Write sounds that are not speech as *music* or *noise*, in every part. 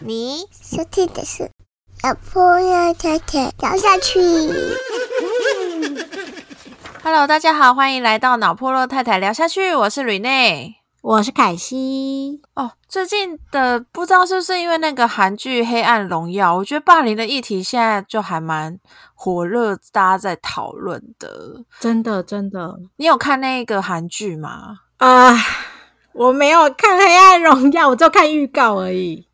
你收听的是老婆要太太聊下去。Hello，大家好，欢迎来到脑破落太太聊下去，我是吕内。我是凯西。哦，最近的不知道是不是因为那个韩剧《黑暗荣耀》，我觉得霸凌的议题现在就还蛮火热，大家在讨论的。真的真的你有看那个韩剧吗？啊、我没有看《黑暗荣耀》，我就看预告而已。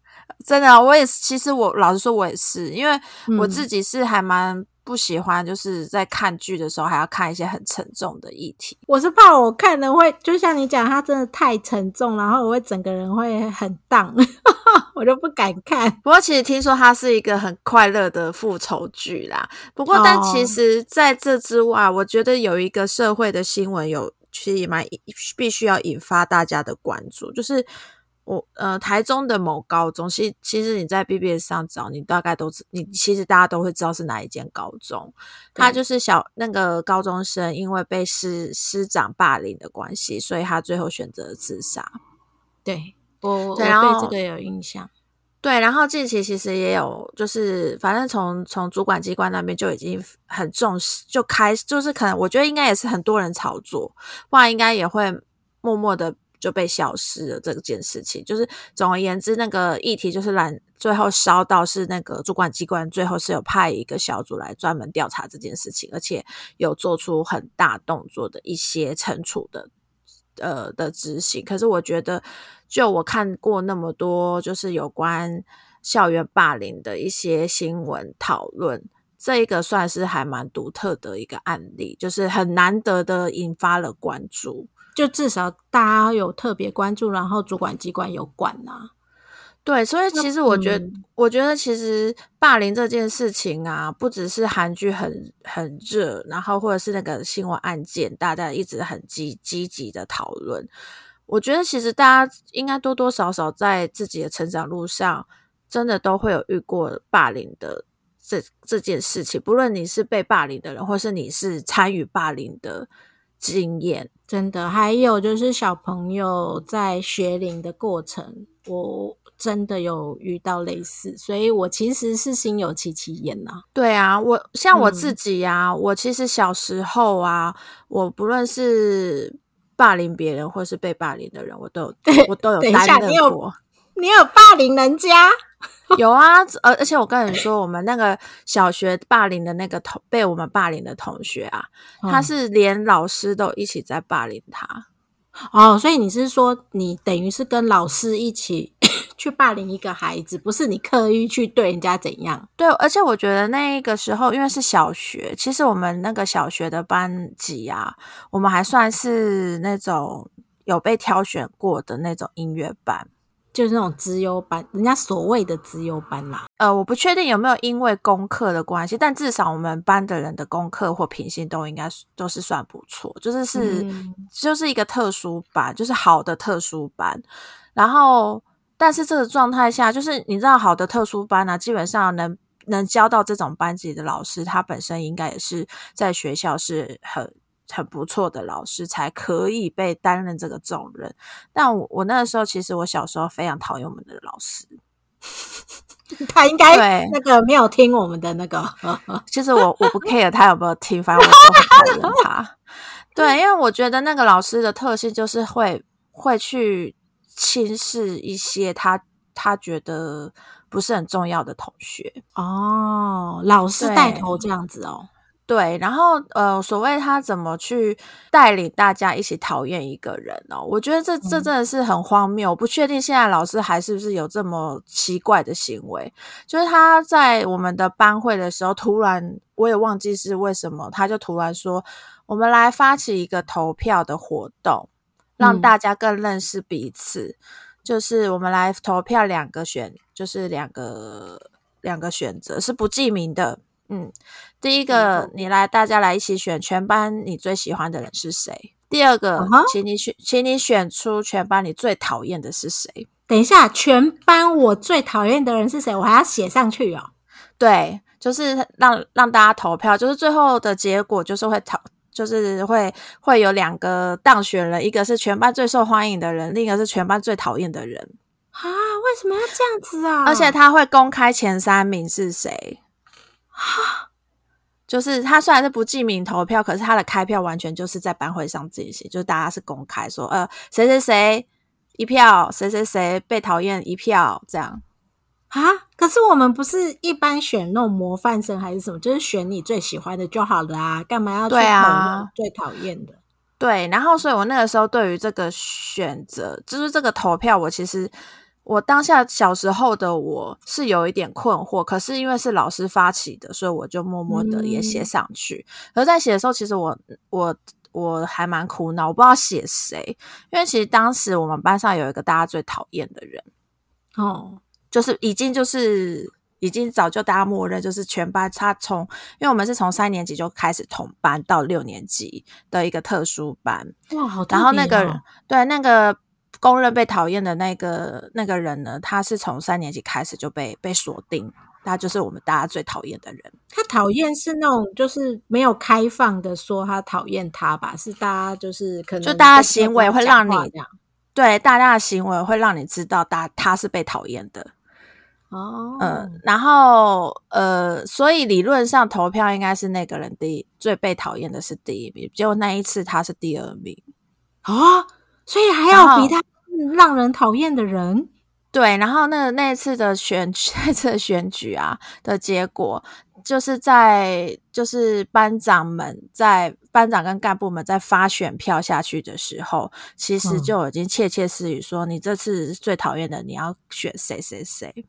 真的啊、我也是。其实我老实说，我也是，因为我嗯自己是还蛮不喜欢，就是在看剧的时候还要看一些很沉重的议题。我是怕我看的会，就像你讲，它真的太沉重，然后我会整个人会很荡，*laughs* 我就不敢看。不过，其实听说它是一个很快乐的复仇剧啦。不过，但哦其实在这之外，我觉得有一个社会的新闻有，其实也蛮必须要引发大家的关注，就是我呃台中的某高中，其实其实你在 BBS 上找，你大概都知，你其实大家都会知道是哪一间高中。他就是小那个高中生，因为被师师长霸凌的关系，所以他最后选择了自杀。对我，我对然后对这个有印象。对，然后近期其实也有，就是反正从从主管机关那边就已经很重视，就开就是可能我觉得应该也是很多人炒作，不然应该也会默默的就被消失了这件事情。就是总而言之，那个议题就是蓝最后烧到是那个主管机关最后是有派一个小组来专门调查这件事情，而且有做出很大动作的一些惩处的呃的执行。可是我觉得，就我看过那么多，就是有关校园霸凌的一些新闻讨论，这一个算是还蛮独特的一个案例，就是很难得的引发了关注。就至少大家有特别关注，然后主管机关有管呐、对，所以其实我觉得，嗯我觉得其实霸凌这件事情啊，不只是韩剧很很热，然后或者是那个新闻案件，大家一直很积积极的讨论。我觉得其实大家应该多多少少在自己的成长路上，真的都会有遇过霸凌的这这件事情，不论你是被霸凌的人，或是你是参与霸凌的经验。真的，还有就是小朋友在学龄的过程，我真的有遇到类似，所以我其实是心有戚戚焉呐、对啊，我像我嗯自己啊，我其实小时候啊，我不论是霸凌别人或是被霸凌的人，我都有我都有担任过。你有霸凌人家？*laughs* 有啊，而而且我跟你说，我们那个小学霸凌的那个同被我们霸凌的同学啊，他嗯是连老师都一起在霸凌他。哦，所以你是说你等于是跟老师一起 *coughs* 去霸凌一个孩子，不是你刻意去对人家怎样？对，而且我觉得那个时候，因为是小学，其实我们那个小学的班级啊，我们还算是那种有被挑选过的那种音乐班。就是那种资优班，人家所谓的资优班啦。呃，我不确定有没有因为功课的关系，但至少我们班的人的功课或品性都应该是都是算不错，就是是、嗯就是一个特殊班，就是好的特殊班。然后，但是这个状态下，就是你知道，好的特殊班呢、基本上能能教到这种班级的老师，他本身应该也是在学校是很很不错的老师，才可以被担任这个重任。但我我那个时候，其实我小时候非常讨厌我们的老师。*laughs* 他应该对那个没有听我们的那个，*laughs* 其实我我不 care 他有没有听，反正我讨厌他。对，因为我觉得那个老师的特性就是会会去轻视一些他他觉得不是很重要的同学。哦，老师对带头这样子哦。对，然后呃，所谓他怎么去带领大家一起讨厌一个人哦，我觉得这这嗯真的是很荒谬。我不确定现在老师还是不是有这么奇怪的行为，就是他在我们的班会的时候，突然我也忘记是为什么，他就突然说，我们来发起一个投票的活动，让嗯大家更认识彼此。就是我们来投票两个选，就是两个两个选择是不记名的。嗯，第一个，你来，大家来一起选全班你最喜欢的人是谁？第二个请你选，请你选出全班你最讨厌的是谁？等一下，全班我最讨厌的人是谁？我还要写上去哦。对，就是让让大家投票，就是最后的结果就是会投，就是会会有两个当选人，一个是全班最受欢迎的人，另一个是全班最讨厌的人啊？为什么要这样子啊？而且他会公开前三名是谁啊？*laughs* 就是他虽然是不记名投票，可是他的开票完全就是在班会上进行，就是大家是公开说，呃，谁谁谁一票，谁谁谁被讨厌一票，这样啊？可是我们不是一般选那种模范生还是什么，就是选你最喜欢的就好了啊？干嘛要去啊最讨厌的？对，然后所以我那个时候对于这个选择，就是这个投票，我其实。我当下小时候的我是有一点困惑，可是因为是老师发起的，所以我就默默的也写上去。而在写的时候，其实我我我还蛮苦恼，我不知道写谁，因为其实当时我们班上有一个大家最讨厌的人，哦，就是已经就是已经早就大家默认，就是全班他从，因为我们是从三年级就开始同班到六年级的一个特殊班，哇，好，然后那个对那个。公认被讨厌的那个那个人呢？他是从三年级开始就被被锁定，他就是我们大家最讨厌的人。他讨厌是那种就是没有开放的说他讨厌他吧？是大家就是可能就大家行为会让你对大家的行为会让你知道大他是被讨厌的哦。嗯，然后呃，所以理论上投票应该是那个人第最被讨厌的是第一名，结果那一次他是第二名啊。所以还要比他让人讨厌的人，对。然后那那次的选 *laughs* 那次的选举啊的结果，就是在就是班长们在班长跟干部们在发选票下去的时候，其实就已经窃窃私语说，你这次最讨厌的你要选谁谁谁。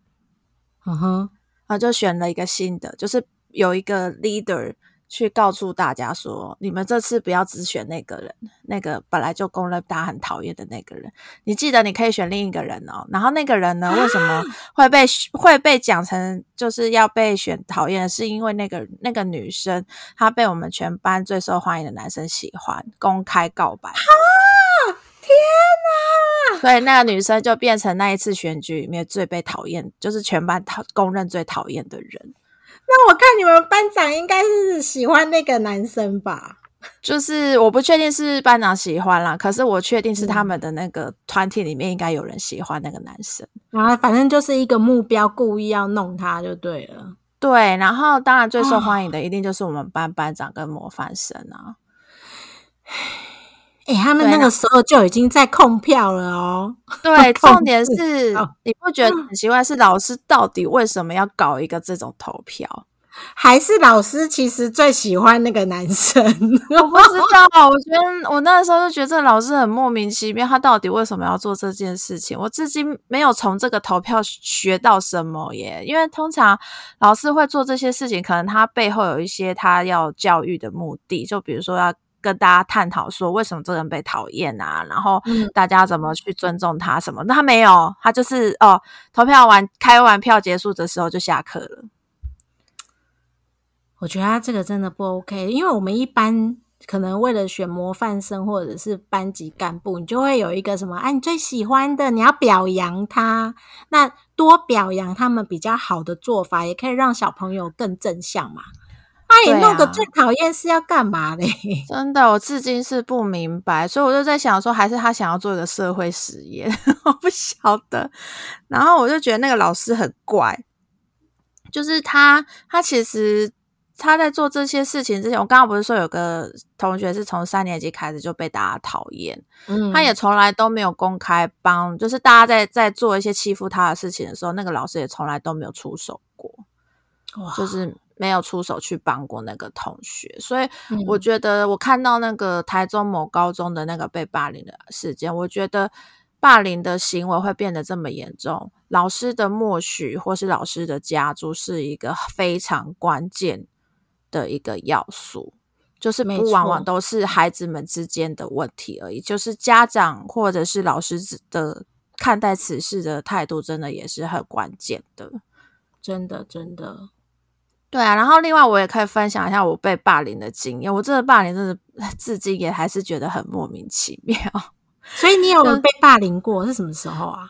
嗯哼，然后就选了一个新的，就是有一个 leader。去告诉大家说，你们这次不要只选那个人，那个本来就公认大家很讨厌的那个人。你记得你可以选另一个人哦。然后那个人呢，为什么会被会被讲成就是要被选讨厌？是因为那个那个女生她被我们全班最受欢迎的男生喜欢，公开告白。啊！天哪！所以那个女生就变成那一次选举里面最被讨厌，就是全班讨公认最讨厌的人。那我看你们班长应该是喜欢那个男生吧？就是我不确定是班长喜欢啦，可是我确定是他们的那个团体里面应该有人喜欢那个男生。然后反正就是一个目标，故意要弄他就对了。对，然后当然最受欢迎的一定就是我们班班长跟模范生啊。哎，他们那个时候就已经在控票了哦。对，*laughs* 重点是你不觉得很奇怪？是老师到底为什么要搞一个这种投票？*laughs* 还是老师其实最喜欢那个男生？我不知道。我觉得我那时候就觉得这老师很莫名其妙，他到底为什么要做这件事情？我至今没有从这个投票学到什么耶。因为通常老师会做这些事情，可能他背后有一些他要教育的目的，就比如说要。跟大家探讨说为什么这个人被讨厌啊？然后大家怎么去尊重他什么？那他没有，他就是哦，投票完开完票结束的时候就下课了。我觉得他这个真的不 OK，因为我们一般可能为了选模范生或者是班级干部，你就会有一个什么啊，你最喜欢的，你要表扬他，那多表扬他们比较好的做法，也可以让小朋友更正向嘛。他你弄个最讨厌是要干嘛嘞？*laughs* 真的，我至今是不明白，所以我就在想说，还是他想要做一个社会实验，*laughs* 我不晓得。然后我就觉得那个老师很怪，就是他，他其实他在做这些事情之前，我刚刚不是说有个同学是从三年级开始就被大家讨厌，嗯，他也从来都没有公开帮，就是大家在在做一些欺负他的事情的时候，那个老师也从来都没有出手过，哇，就是。没有出手去帮过那个同学，所以我觉得我看到那个台中某高中的那个被霸凌的事件，我觉得霸凌的行为会变得这么严重，老师的默许或是老师的加注是一个非常关键的一个要素，就是不往往都是孩子们之间的问题而已，就是家长或者是老师的看待此事的态度，真的也是很关键的，真的真的。对啊，然后另外我也可以分享一下我被霸凌的经验。我这个霸凌真的 *laughs* 至今也还是觉得很莫名其妙。*laughs* 所以你有被霸凌过是什么时候啊？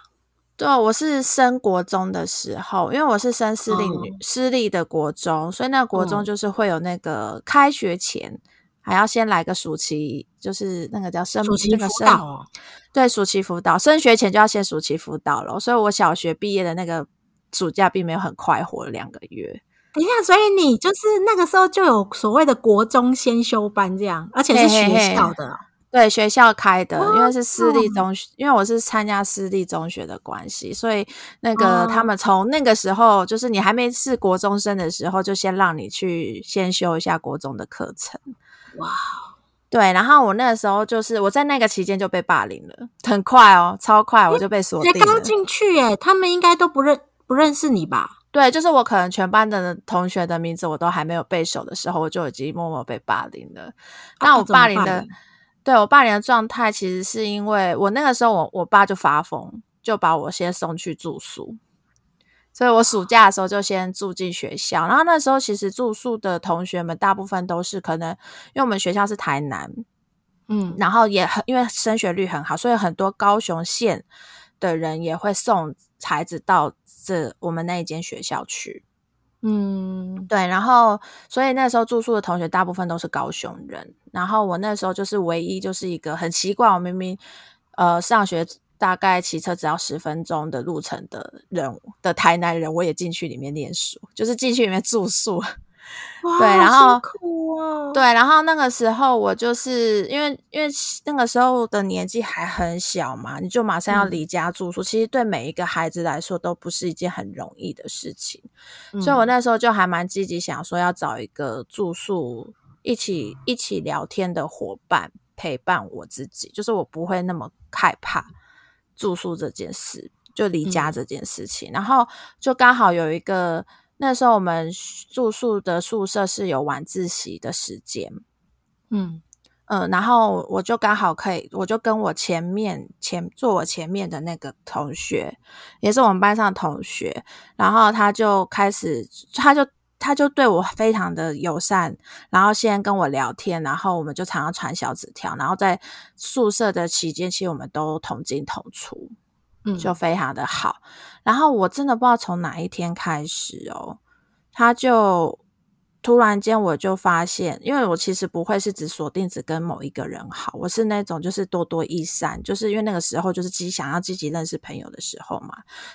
对，我是升国中的时候，因为我是升私立私立的国中，所以那个国中嗯就是会有那个开学前还要先来个暑期，就是那个叫升暑期那个升辅导哦，对，暑期辅导，升学前就要先暑期辅导了，所以我小学毕业的那个暑假并没有很快活两个月。等一下，所以你就是那个时候就有所谓的国中先修班这样，而且是学校的哦。对，学校开的，因为是私立哦中学，因为我是参加私立中学的关系，所以那个、哦他们从那个时候，就是你还没是国中生的时候，就先让你去先修一下国中的课程。哇，对，然后我那个时候就是我在那个期间就被霸凌了，很快哦，超快我就被锁才定了。刚进去耶，他们应该都不认不认识你吧？对，就是我可能全班的同学的名字我都还没有背熟的时候，我就已经默默被霸凌了。那我霸凌的，对我霸凌的状态，其实是因为我那个时候我我爸就发疯，就把我先送去住宿，所以我暑假的时候就先住进学校。然后那时候其实住宿的同学们大部分都是可能，因为我们学校是台南，嗯，然后也很因为升学率很好，所以很多高雄县的人也会送孩子到这我们那一间学校去。嗯，对，然后所以那时候住宿的同学大部分都是高雄人，然后我那时候就是唯一就是一个很奇怪，我明明呃上学大概骑车只要十分钟的路程的人的台南人，我也进去里面念书，就是进去里面住宿。哇，对然后辛苦哦，对，然后那个时候我就是因为因为那个时候的年纪还很小嘛，你就马上要嗯离家住宿，其实对每一个孩子来说都不是一件很容易的事情。嗯所以我那时候就还蛮积极，想说要找一个住宿一起一起聊天的伙伴陪伴我自己，就是我不会那么害怕住宿这件事，就离家嗯这件事情。然后就刚好有一个那时候我们住宿的宿舍是有晚自习的时间，嗯。嗯，然后我就刚好可以，我就跟我前面前坐我前面的那个同学，也是我们班上的同学，然后他就开始，他就他就对我非常的友善，然后先跟我聊天，然后我们就常常传小纸条，然后在宿舍的期间，其实我们都同进同出，嗯，就非常的好。然后我真的不知道从哪一天开始哦，他就突然间我就发现，因为我其实不会是只锁定只跟某一个人好，我是那种就是多多益善，就是因为那个时候就是积想要积极认识朋友的时候嘛，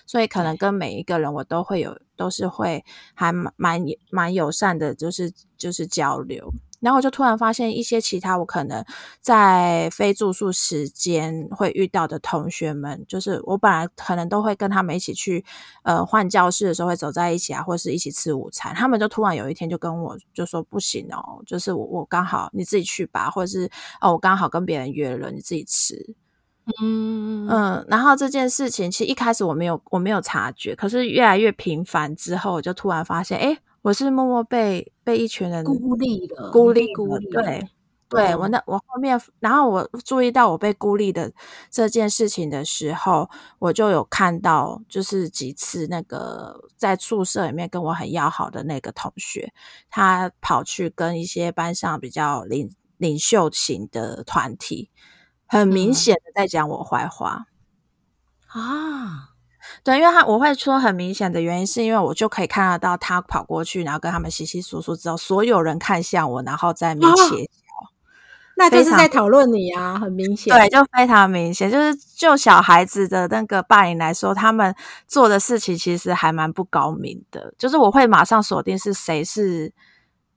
所以可能跟每一个人我都会有都是会还蛮蛮蛮友善的，就是就是交流。然后我就突然发现一些其他我可能在非住宿时间会遇到的同学们，就是我本来可能都会跟他们一起去呃换教室的时候会走在一起啊，或是一起吃午餐，他们就突然有一天就跟我就说不行哦，就是我我刚好你自己去吧，或者是哦我刚好跟别人约了，你自己吃。嗯嗯嗯，然后这件事情其实一开始我没有我没有察觉，可是越来越频繁之后，我就突然发现，哎，我是默默被被一群人孤立的，孤立孤立，对对我嗯那我后面，然后我注意到我被孤立的这件事情的时候，我就有看到，就是几次那个在宿舍里面跟我很要好的那个同学，他跑去跟一些班上比较领领袖型的团体，很明嗯显的在讲我坏话。啊，对，因为他我会说很明显的原因，是因为我就可以看得到他跑过去，然后跟他们稀稀疏疏之后，所有人看向我，然后在那边啊切那就是在讨论你啊，很明显，对，就非常明显，就是就小孩子的那个霸凌来说，他们做的事情其实还蛮不高明的。就是我会马上锁定是谁是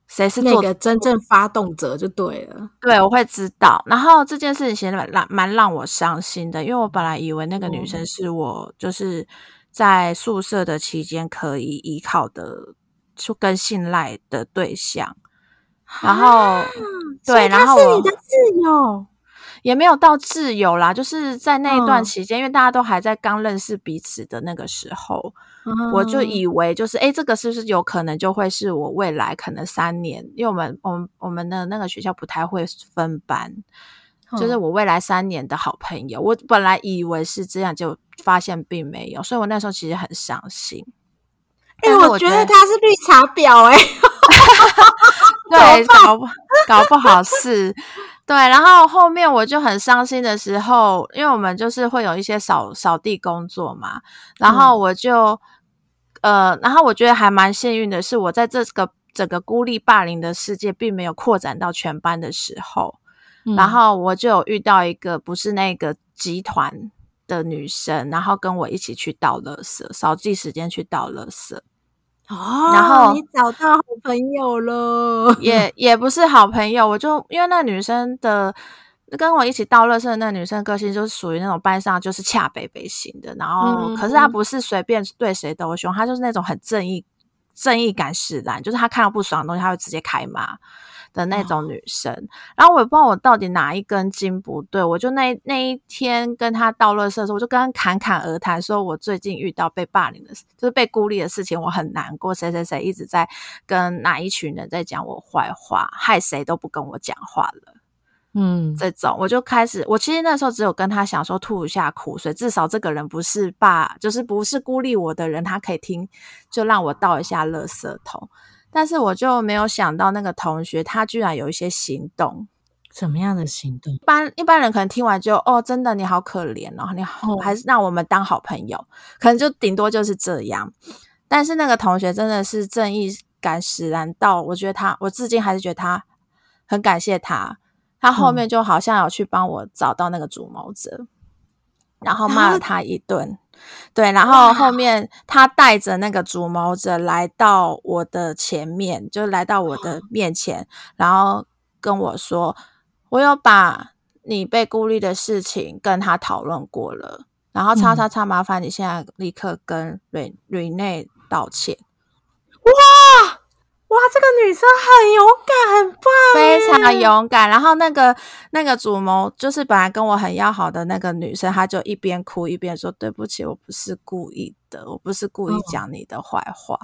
谁是那个真正发动者就对了，对，我会知道。然后这件事情其实蛮让蛮让我伤心的，因为我本来以为那个女生哦是我就是在宿舍的期间可以依靠的，就跟信赖的对象。然后啊对，然后是你的挚友，也没有到挚友啦，就是在那一段嗯期间，因为大家都还在刚认识彼此的那个时候，我就嗯以为就是，哎，这个是不是有可能就会是我未来可能三年，因为我们我们我们的那个学校不太会分班，就是嗯我未来三年的好朋友。我本来以为是这样，就发现并没有，所以我那时候其实很伤心。哎、我觉得得他是绿茶婊哎、*laughs* 对，搞不搞不好是。对，然后后面我就很伤心的时候，因为我们就是会有一些扫扫地工作嘛，然后我就呃，然后我觉得还蛮幸运的是，我在这个整个孤立霸凌的世界并没有扩展到全班的时候，然后我就有遇到一个不是那个集团的女生，然后跟我一起去倒垃圾，扫地时间去倒垃圾。哦，然后你找到好朋友了，也也不是好朋友，我就因为那女生的跟我一起倒垃圾的那女生个性就是属于那种班上就是恰北北型的，然后、嗯可是她不是随便对谁都凶，她就是那种很正义正义感使然，就是她看到不爽的东西，她会直接开骂的那种女生。然后我也不知道我到底哪一根筋不对，我就那那一天跟她倒垃圾的时候，我就跟她侃侃而谈，说我最近遇到被霸凌的事，就是被孤立的事情，我很难过。谁谁谁一直在跟哪一群人在讲我坏话，害谁都不跟我讲话了。嗯，这种我就开始，我其实那时候只有跟他想说吐一下苦水，至少这个人不是霸，就是不是孤立我的人，他可以听，就让我倒一下垃圾桶。但是我就没有想到那个同学他居然有一些行动，什么样的行动？一般一般人可能听完就哦，真的你好可怜哦，你好，哦还是让我们当好朋友，可能就顶多就是这样。但是那个同学真的是正义感使然到，我觉得他，我至今还是觉得他很感谢他。他后面就好像有去帮我找到那个主谋者，然后骂了他一顿。对，然后后面他带着那个主谋者来到我的前面，就来到我的面前，然后跟我说：“我有把你被孤立的事情跟他讨论过了，然后叉叉叉，麻烦你现在立刻跟瑞瑞内道歉。”哇，这个女生很勇敢，很棒，非常勇敢。然后那个那个主谋就是本来跟我很要好的那个女生，她就一边哭一边说：“对不起，我不是故意的，我不是故意讲你的坏话。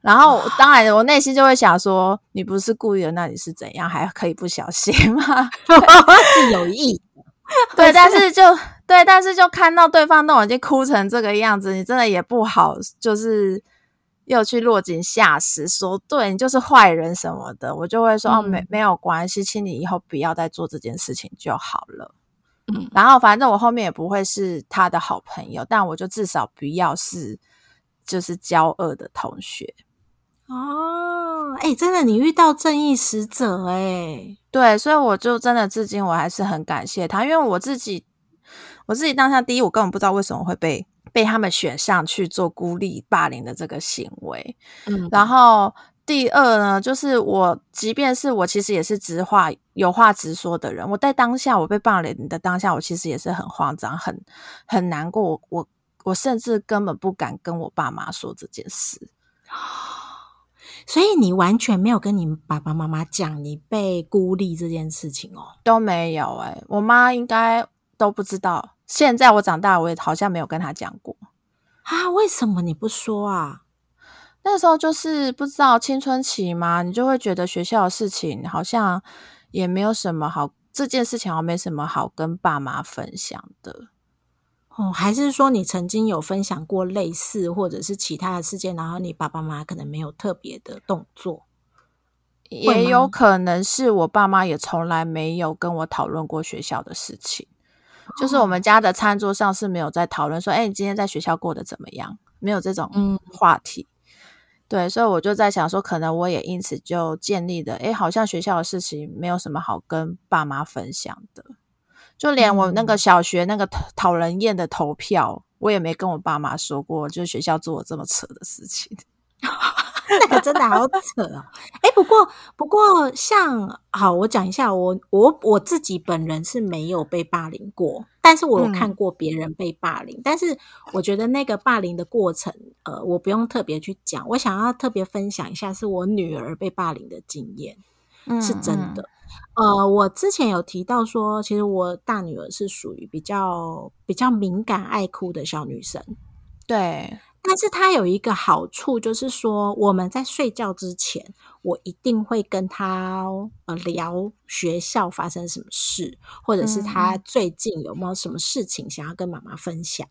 然后当然我内心就会想说：“你不是故意的，那你是怎样？还可以不小心吗？” *laughs* 是有意。*laughs* 对，但是就 *laughs* 对，但是就看到对方都已经哭成这个样子，你真的也不好，就是又去落井下石，说对你就是坏人什么的，我就会说、哦，没嗯没有关系，请你以后不要再做这件事情就好了。嗯然后反正我后面也不会是他的好朋友，但我就至少不要是就是交恶的同学。哦，哎、真的，你遇到正义使者哎、对，所以我就真的至今我还是很感谢他，因为我自己我自己当下第一，我根本不知道为什么会被被他们选上去做孤立霸凌的这个行为。嗯，然后第二呢，就是我即便是我其实也是直话有话直说的人，我在当下我被霸凌的当下，我其实也是很慌张、很很难过，我我我甚至根本不敢跟我爸妈说这件事。*gasps* 所以你完全没有跟你爸爸妈妈讲你被孤立这件事情哦。都没有哎、我妈应该都不知道。现在我长大，我也好像没有跟他讲过。啊，为什么你不说啊？那时候就是不知道青春期嘛，你就会觉得学校的事情好像也没有什么好，这件事情好像没什么好跟爸妈分享的。哦，还是说你曾经有分享过类似或者是其他的事件，然后你爸爸妈妈可能没有特别的动作？也有可能是我爸妈也从来没有跟我讨论过学校的事情，就是我们家的餐桌上是没有在讨论说，哎、你今天在学校过得怎么样？没有这种嗯话题。对，所以我就在想说，可能我也因此就建立了，哎，好像学校的事情没有什么好跟爸妈分享的，就连我那个小学那个讨讨人厌的投票，我也没跟我爸妈说过，就是学校做了这么扯的事情。*laughs* 那个真的好扯哦。哎，不过不过像好，我讲一下，我我我自己本人是没有被霸凌过，但是我有嗯看过别人被霸凌。但是我觉得那个霸凌的过程，呃，我不用特别去讲。我想要特别分享一下，是我女儿被霸凌的经验。嗯是真的。呃，我之前有提到说，其实我大女儿是属于比较比较敏感、爱哭的小女生。对，但是它有一个好处，就是说我们在睡觉之前，我一定会跟他呃聊学校发生什么事，或者是他最近有没有什么事情想要跟妈妈分享。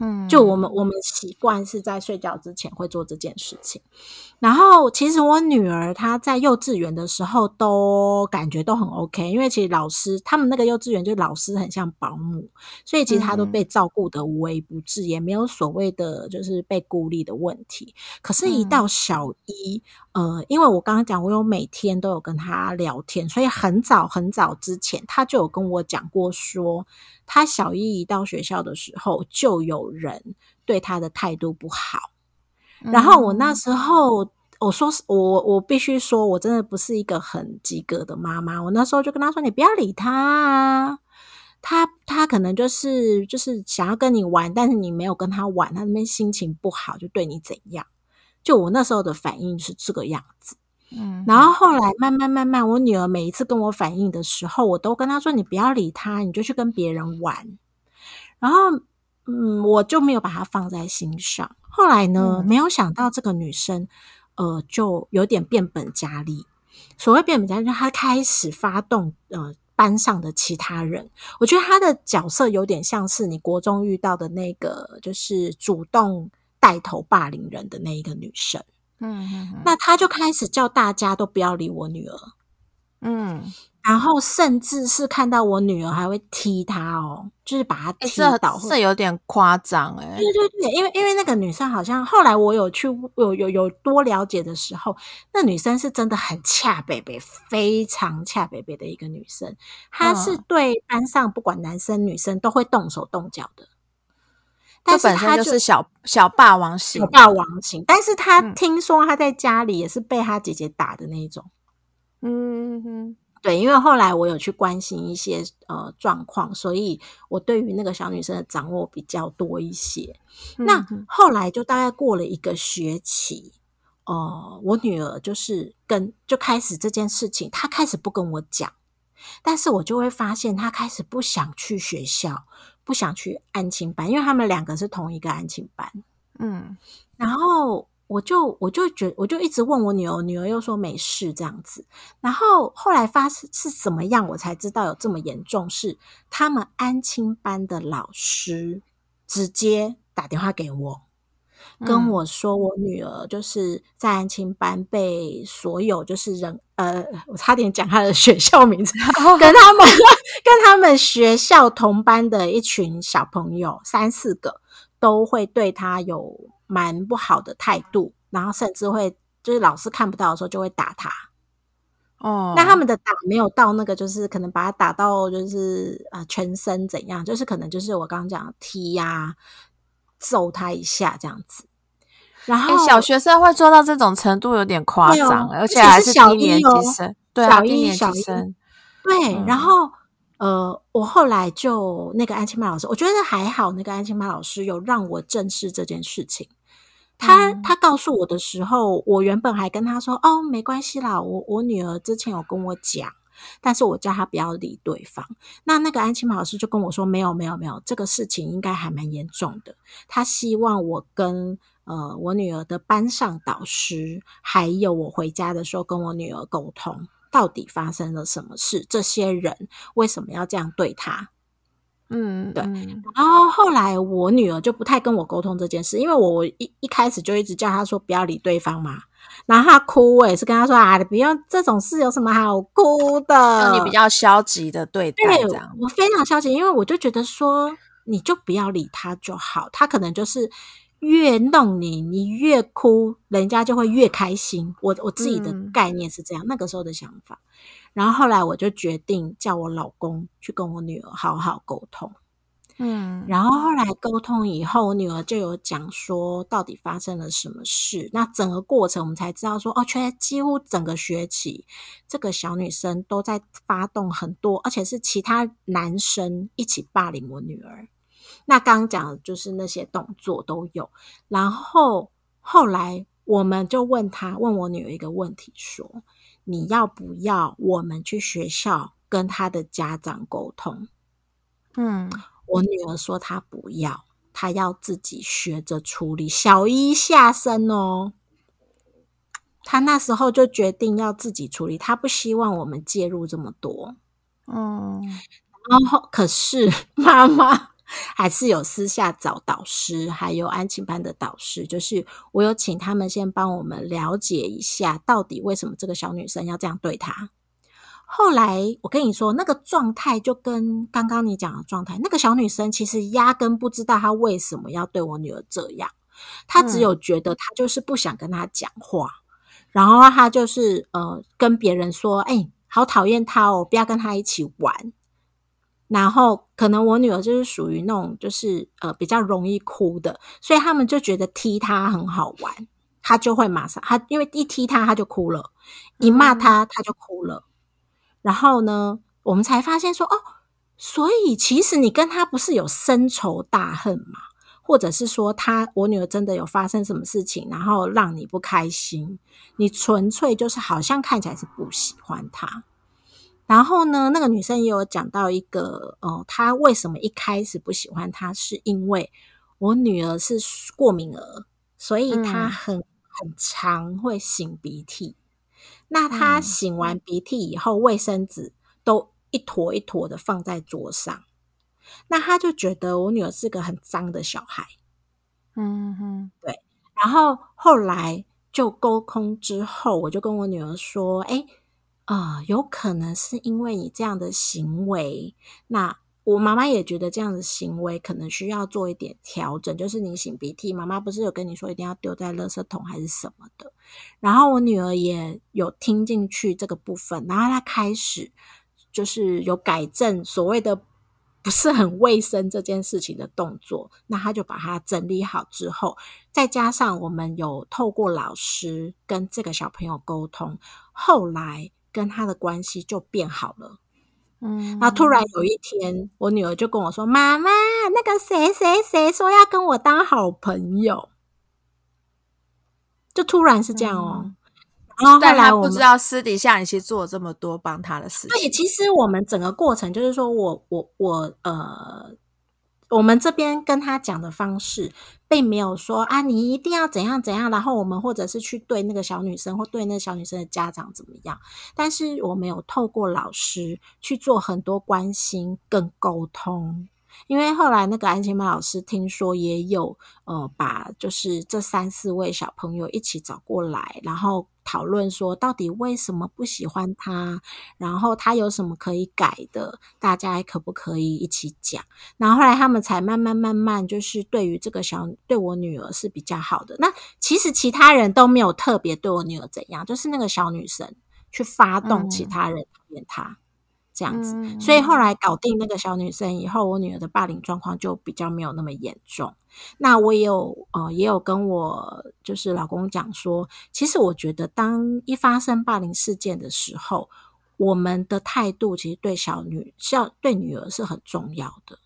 嗯，就我们我们习惯是在睡觉之前会做这件事情。然后其实我女儿她在幼稚园的时候都感觉都很 OK，因为其实老师他们那个幼稚园就老师很像保姆，所以其实她都被照顾的无微不至，也没有所谓的就是被孤立的问题。可是，一到小一，呃，因为我刚刚讲，我有每天都有跟他聊天，所以很早很早之前，他就有跟我讲过说。他小一一到学校的时候，就有人对他的态度不好。然后我那时候，我说我我必须说，我真的不是一个很及格的妈妈。我那时候就跟他说：“你不要理他啊，他他可能就是就是想要跟你玩，但是你没有跟他玩，他那边心情不好，就对你怎样。”就我那时候的反应是这个样子。嗯，然后后来慢慢慢慢，我女儿每一次跟我反映的时候，我都跟她说：“你不要理她，你就去跟别人玩。”然后，嗯，我就没有把她放在心上。后来呢，没有想到这个女生，呃，就有点变本加厉。所谓变本加厉，她开始发动呃班上的其他人。我觉得她的角色有点像是你国中遇到的那个，就是主动带头霸凌人的那一个女生。嗯，那他就开始叫大家都不要理我女儿，嗯，然后甚至是看到我女儿还会踢她哦，就是把她踢倒，这有点夸张哎。对对对，因为因为那个女生好像后来我有去有有有多了解的时候，那女生是真的很恰北北，非常恰北北的一个女生，她是对班上不管男生女生都会动手动脚的。但是他就是小小霸王型，小霸王型。但是他听说他在家里也是被他姐姐打的那一种。嗯哼，对，因为后来我有去关心一些呃状况，所以我对于那个小女生的掌握比较多一些。那后来就大概过了一个学期，哦，我女儿就是跟就开始这件事情，她开始不跟我讲，但是我就会发现她开始不想去学校。不想去安亲班，因为他们两个是同一个安亲班。嗯，然后我就我就觉我就一直问我女儿，女儿又说没事这样子。然后后来发是是怎么样，我才知道有这么严重，是他们安亲班的老师直接打电话给我。跟我说，我女儿就是在安亲班被所有就是人呃，我差点讲他的学校名字，跟他们跟他们学校同班的一群小朋友三四个都会对他有蛮不好的态度，然后甚至会就是老师看不到的时候就会打他。哦，那他们的打没有到那个，就是可能把他打到就是呃全身怎样，就是可能就是我刚刚讲踢呀。揍他一下这样子，然后小学生会做到这种程度有点夸张，而且还是低年级生，对啊，低年级生。对，然后呃，我后来就那个安亲班老师，我觉得还好，那个安亲班老师有让我正视这件事情。他他告诉我的时候，我原本还跟他说：“哦，没关系啦，我我女儿之前有跟我讲。”但是我叫他不要理对方。那那个安琪玛老师就跟我说：“没有，没有，没有，这个事情应该还蛮严重的。他希望我跟呃我女儿的班上导师，还有我回家的时候跟我女儿沟通，到底发生了什么事？这些人为什么要这样对她？”嗯，对。然后后来我女儿就不太跟我沟通这件事，因为我一一开始就一直叫她说不要理对方嘛。然后她哭，我也是跟她说啊，你不要这种事，有什么好哭的？你比较消极的对待，这样我非常消极，因为我就觉得说，你就不要理他就好。他可能就是越弄你，你越哭，人家就会越开心。我我自己的概念是这样，那个时候的想法。然后后来我就决定叫我老公去跟我女儿好好沟通，嗯，然后后来沟通以后，我女儿就有讲说到底发生了什么事。那整个过程我们才知道说，哦，全几乎整个学期，这个小女生都在发动很多，而且是其他男生一起霸凌我女儿。那刚刚讲的就是那些动作都有。然后后来我们就问他，问我女儿一个问题说。你要不要我们去学校跟他的家长沟通？嗯，我女儿说她不要，她要自己学着处理。小一下生哦，她那时候就决定要自己处理，她不希望我们介入这么多。嗯，然后可是 *laughs* 妈妈还是有私下找导师，还有安亲班的导师，就是我有请他们先帮我们了解一下，到底为什么这个小女生要这样对她。后来我跟你说，那个状态就跟刚刚你讲的状态，那个小女生其实压根不知道她为什么要对我女儿这样，她只有觉得她就是不想跟她讲话，然后她就是呃跟别人说，哎，好讨厌她哦，不要跟她一起玩。然后可能我女儿就是属于那种就是呃比较容易哭的，所以他们就觉得踢她很好玩，她就会马上她因为一踢她她就哭了，一骂她她就哭了。然后呢，我们才发现说，哦，所以其实你跟她不是有深仇大恨嘛？或者是说，他我女儿真的有发生什么事情，然后让你不开心？你纯粹就是好像看起来是不喜欢他。然后呢，那个女生也有讲到一个，哦，她为什么一开始不喜欢他，是因为我女儿是过敏儿，所以她很很常会擤鼻涕。那她擤完鼻涕以后，卫生纸都一坨一坨的放在桌上，那她就觉得我女儿是个很脏的小孩，嗯哼，对。然后后来就沟通之后，我就跟我女儿说：“哎，啊，有可能是因为你这样的行为，那。”我妈妈也觉得这样的行为可能需要做一点调整，就是你擤鼻涕，妈妈不是有跟你说一定要丢在垃圾桶还是什么的？然后我女儿也有听进去这个部分，然后她开始就是有改正所谓的不是很卫生这件事情的动作，那她就把它整理好之后，再加上我们有透过老师跟这个小朋友沟通，后来跟他的关系就变好了。嗯，然后突然有一天，我女儿就跟我说：“妈妈，那个谁谁谁说要跟我当好朋友。”就突然是这样哦。然后后来我不知道私底下你其实做了这么多帮他的事情。对，其实我们整个过程就是说我我我呃。我们这边跟他讲的方式，并没有说啊，你一定要怎样怎样，然后我们或者是去对那个小女生或对那个小女生的家长怎么样。但是我们有透过老师去做很多关心跟沟通。因为后来那个安晴班老师听说也有呃，把就是这三四位小朋友一起找过来，然后讨论说到底为什么不喜欢他，然后他有什么可以改的，大家可不可以一起讲？然后后来他们才慢慢慢慢就是对于这个小对我女儿是比较好的。那其实其他人都没有特别对我女儿怎样，就是那个小女生去发动其他人讨厌她。这样子，所以后来搞定那个小女生以后，我女儿的霸凌状况就比较没有那么严重。那我也有呃，也有跟我就是老公讲说，其实我觉得当一发生霸凌事件的时候，我们的态度其实对小女、小对女儿是很重要的。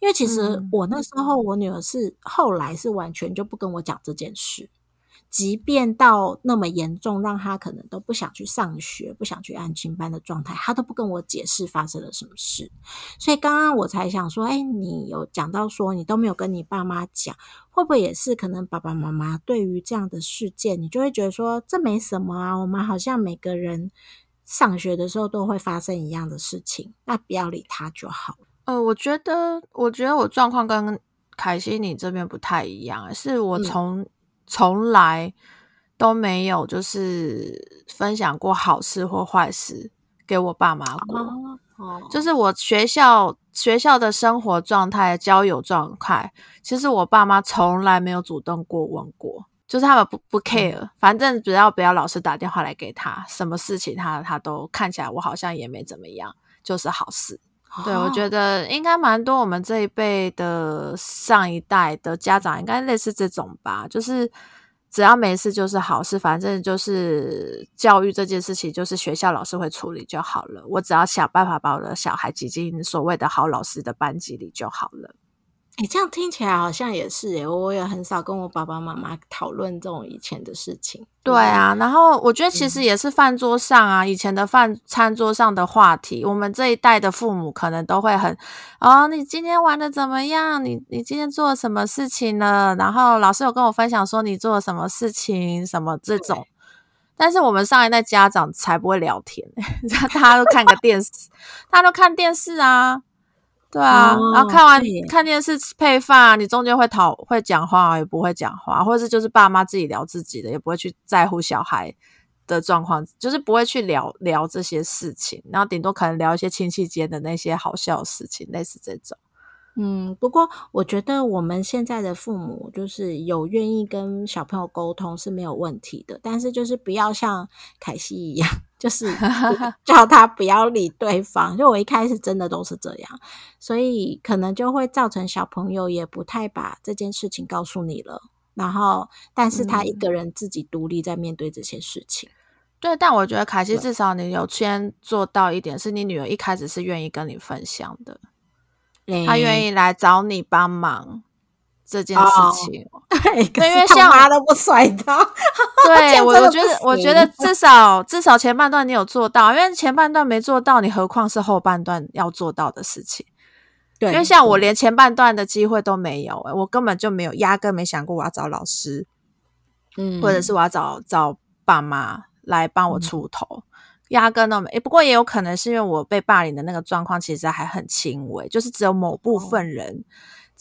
因为其实我那时候我女儿是后来是完全就不跟我讲这件事。即便到那么严重，让他可能都不想去上学、不想去安亲班的状态，他都不跟我解释发生了什么事。所以刚刚我才想说，哎，你有讲到说你都没有跟你爸妈讲，会不会也是可能爸爸妈妈对于这样的事件，你就会觉得说这没什么啊？我们好像每个人上学的时候都会发生一样的事情，那不要理他就好。呃，我觉得，我觉得我状况跟凯西你这边不太一样，是我从。从来都没有就是分享过好事或坏事给我爸妈过，哦，就是我学校学校的生活状态、交友状态，其实我爸妈从来没有主动过问过，就是他们不不 care，反正只要不要老师打电话来给他，什么事情他他都看起来我好像也没怎么样，就是好事。对，我觉得应该蛮多我们这一辈的上一代的家长应该类似这种吧，就是只要没事就是好事，反正就是教育这件事情就是学校老师会处理就好了，我只要想办法把我的小孩挤进所谓的好老师的班级里就好了。你这样听起来好像也是诶，我也很少跟我爸爸妈妈讨论这种以前的事情。对啊，然后我觉得其实也是饭桌上啊，以前的饭餐桌上的话题，我们这一代的父母可能都会很哦，你今天玩的怎么样？你你今天做了什么事情呢？然后老师有跟我分享说你做了什么事情，什么这种。但是我们上一代家长才不会聊天，*laughs* 大家都看个电视，大家都看电视啊。对啊，哦然后看完对耶看电视配饭，你中间会讨会讲话，也不会讲话，或者是就是爸妈自己聊自己的，也不会去在乎小孩的状况，就是不会去聊聊这些事情，然后顶多可能聊一些亲戚间的那些好笑的事情，类似这种。嗯，不过我觉得我们现在的父母就是有愿意跟小朋友沟通是没有问题的，但是就是不要像凯西一样，就是 *laughs* 叫他不要理对方。就我一开始真的都是这样，所以可能就会造成小朋友也不太把这件事情告诉你了，然后但是他一个人自己独立在面对这些事情。对，但我觉得凯西至少你有先做到一点，是你女儿一开始是愿意跟你分享的，她愿，意来找你帮忙这件事哦情。*laughs* 对，可因为是他像妈都不甩他。*laughs* 这对我，觉得，我觉得至少至少前半段你有做到，因为前半段没做到，你何况是后半段要做到的事情？对，因为像我对连前半段的机会都没有、欸，我根本就没有，压根没想过我要找老师，嗯，或者是我要找找爸妈来帮我出头，压根都没、欸不过也有可能是因为我被霸凌的那个状况其实还很轻微，就是只有某部分人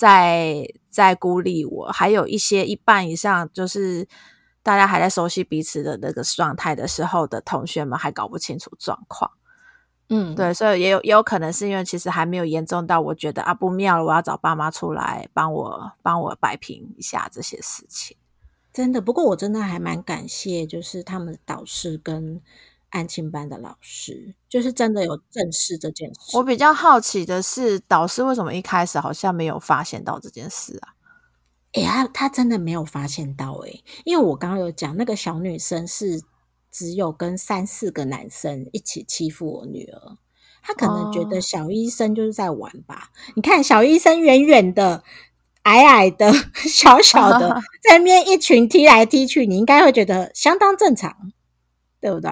在在孤立我，还有一些一半以上就是。大家还在熟悉彼此的那个状态的时候的同学们还搞不清楚状况，嗯，对，所以也有也有可能是因为其实还没有严重到我觉得啊不妙了，我要找爸妈出来帮我帮我摆平一下这些事情。真的，不过我真的还蛮感谢，就是他们的导师跟安庆班的老师，就是真的有正视这件事。我比较好奇的是，导师为什么一开始好像没有发现到这件事啊？哎、他他真的没有发现到哎、因为我刚刚有讲那个小女生是只有跟三四个男生一起欺负我女儿，她可能觉哦得小医生就是在玩吧。你看小医生远远的。矮矮的、*laughs* 小小的，*laughs* 在那边一群踢来踢去，你应该会觉得相当正常，对不对？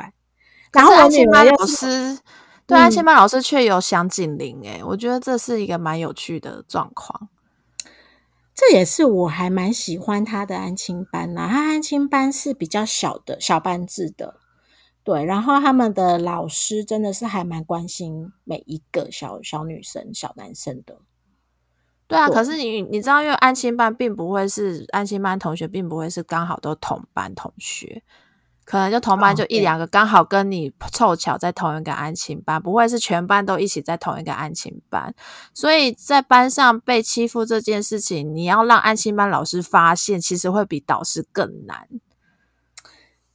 然后安亲班老师对安亲嗯班老师却有想警铃，诶，我觉得这是一个蛮有趣的状况。这也是我还蛮喜欢他的安亲班啦、他安亲班是比较小的小班制的，对，然后他们的老师真的是还蛮关心每一个小小女生、小男生的。对啊，对可是你你知道，因为安亲班并不会是安亲班同学，并不会是刚好都同班同学，可能就同班就一两个刚好跟你凑巧在同一个安亲班，不会是全班都一起在同一个安亲班。所以在班上被欺负这件事情，你要让安亲班老师发现，其实会比导师更难。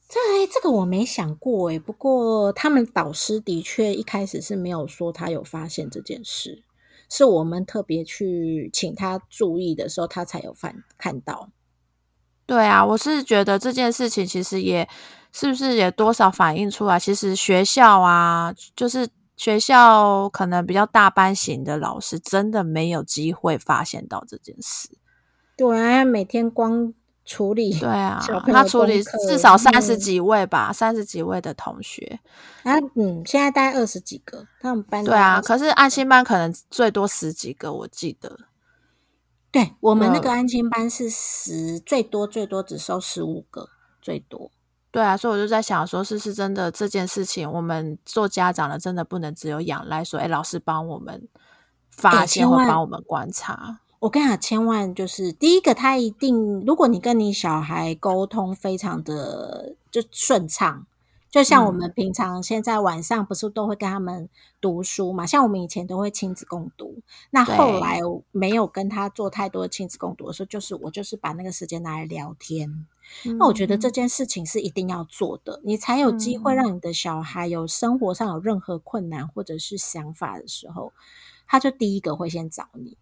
这诶这个我没想过诶，不过他们导师的确一开始是没有说他有发现这件事，是我们特别去请他注意的时候，他才有看看到。对啊，我是觉得这件事情其实也是不是也多少反映出来，其实学校啊，就是学校可能比较大班型的老师，真的没有机会发现到这件事。对啊，每天光处理对啊他处理至少三十嗯几位吧，三十几位的同学。啊，嗯，现在大概二十几个，他们班对啊，大概20可是安心班可能最多十几个，我记得。对我们那个安心班是十，最多最多只收十五个，最多。对啊，所以我就在想说，是不是真的这件事情，我们做家长的真的不能只有仰赖说，哎，老师帮我们发现或帮我们观察。我跟你讲，千万就是第一个，他一定，如果你跟你小孩沟通非常的就顺畅，就像我们平常现在晚上不是都会跟他们读书嘛？像我们以前都会亲子共读，那后对来没有跟他做太多的亲子共读的时候，就是我就是把那个时间拿来聊天。那我觉得这件事情是一定要做的，你才有机会嗯让你的小孩有生活上有任何困难或者是想法的时候，他就第一个会先找你。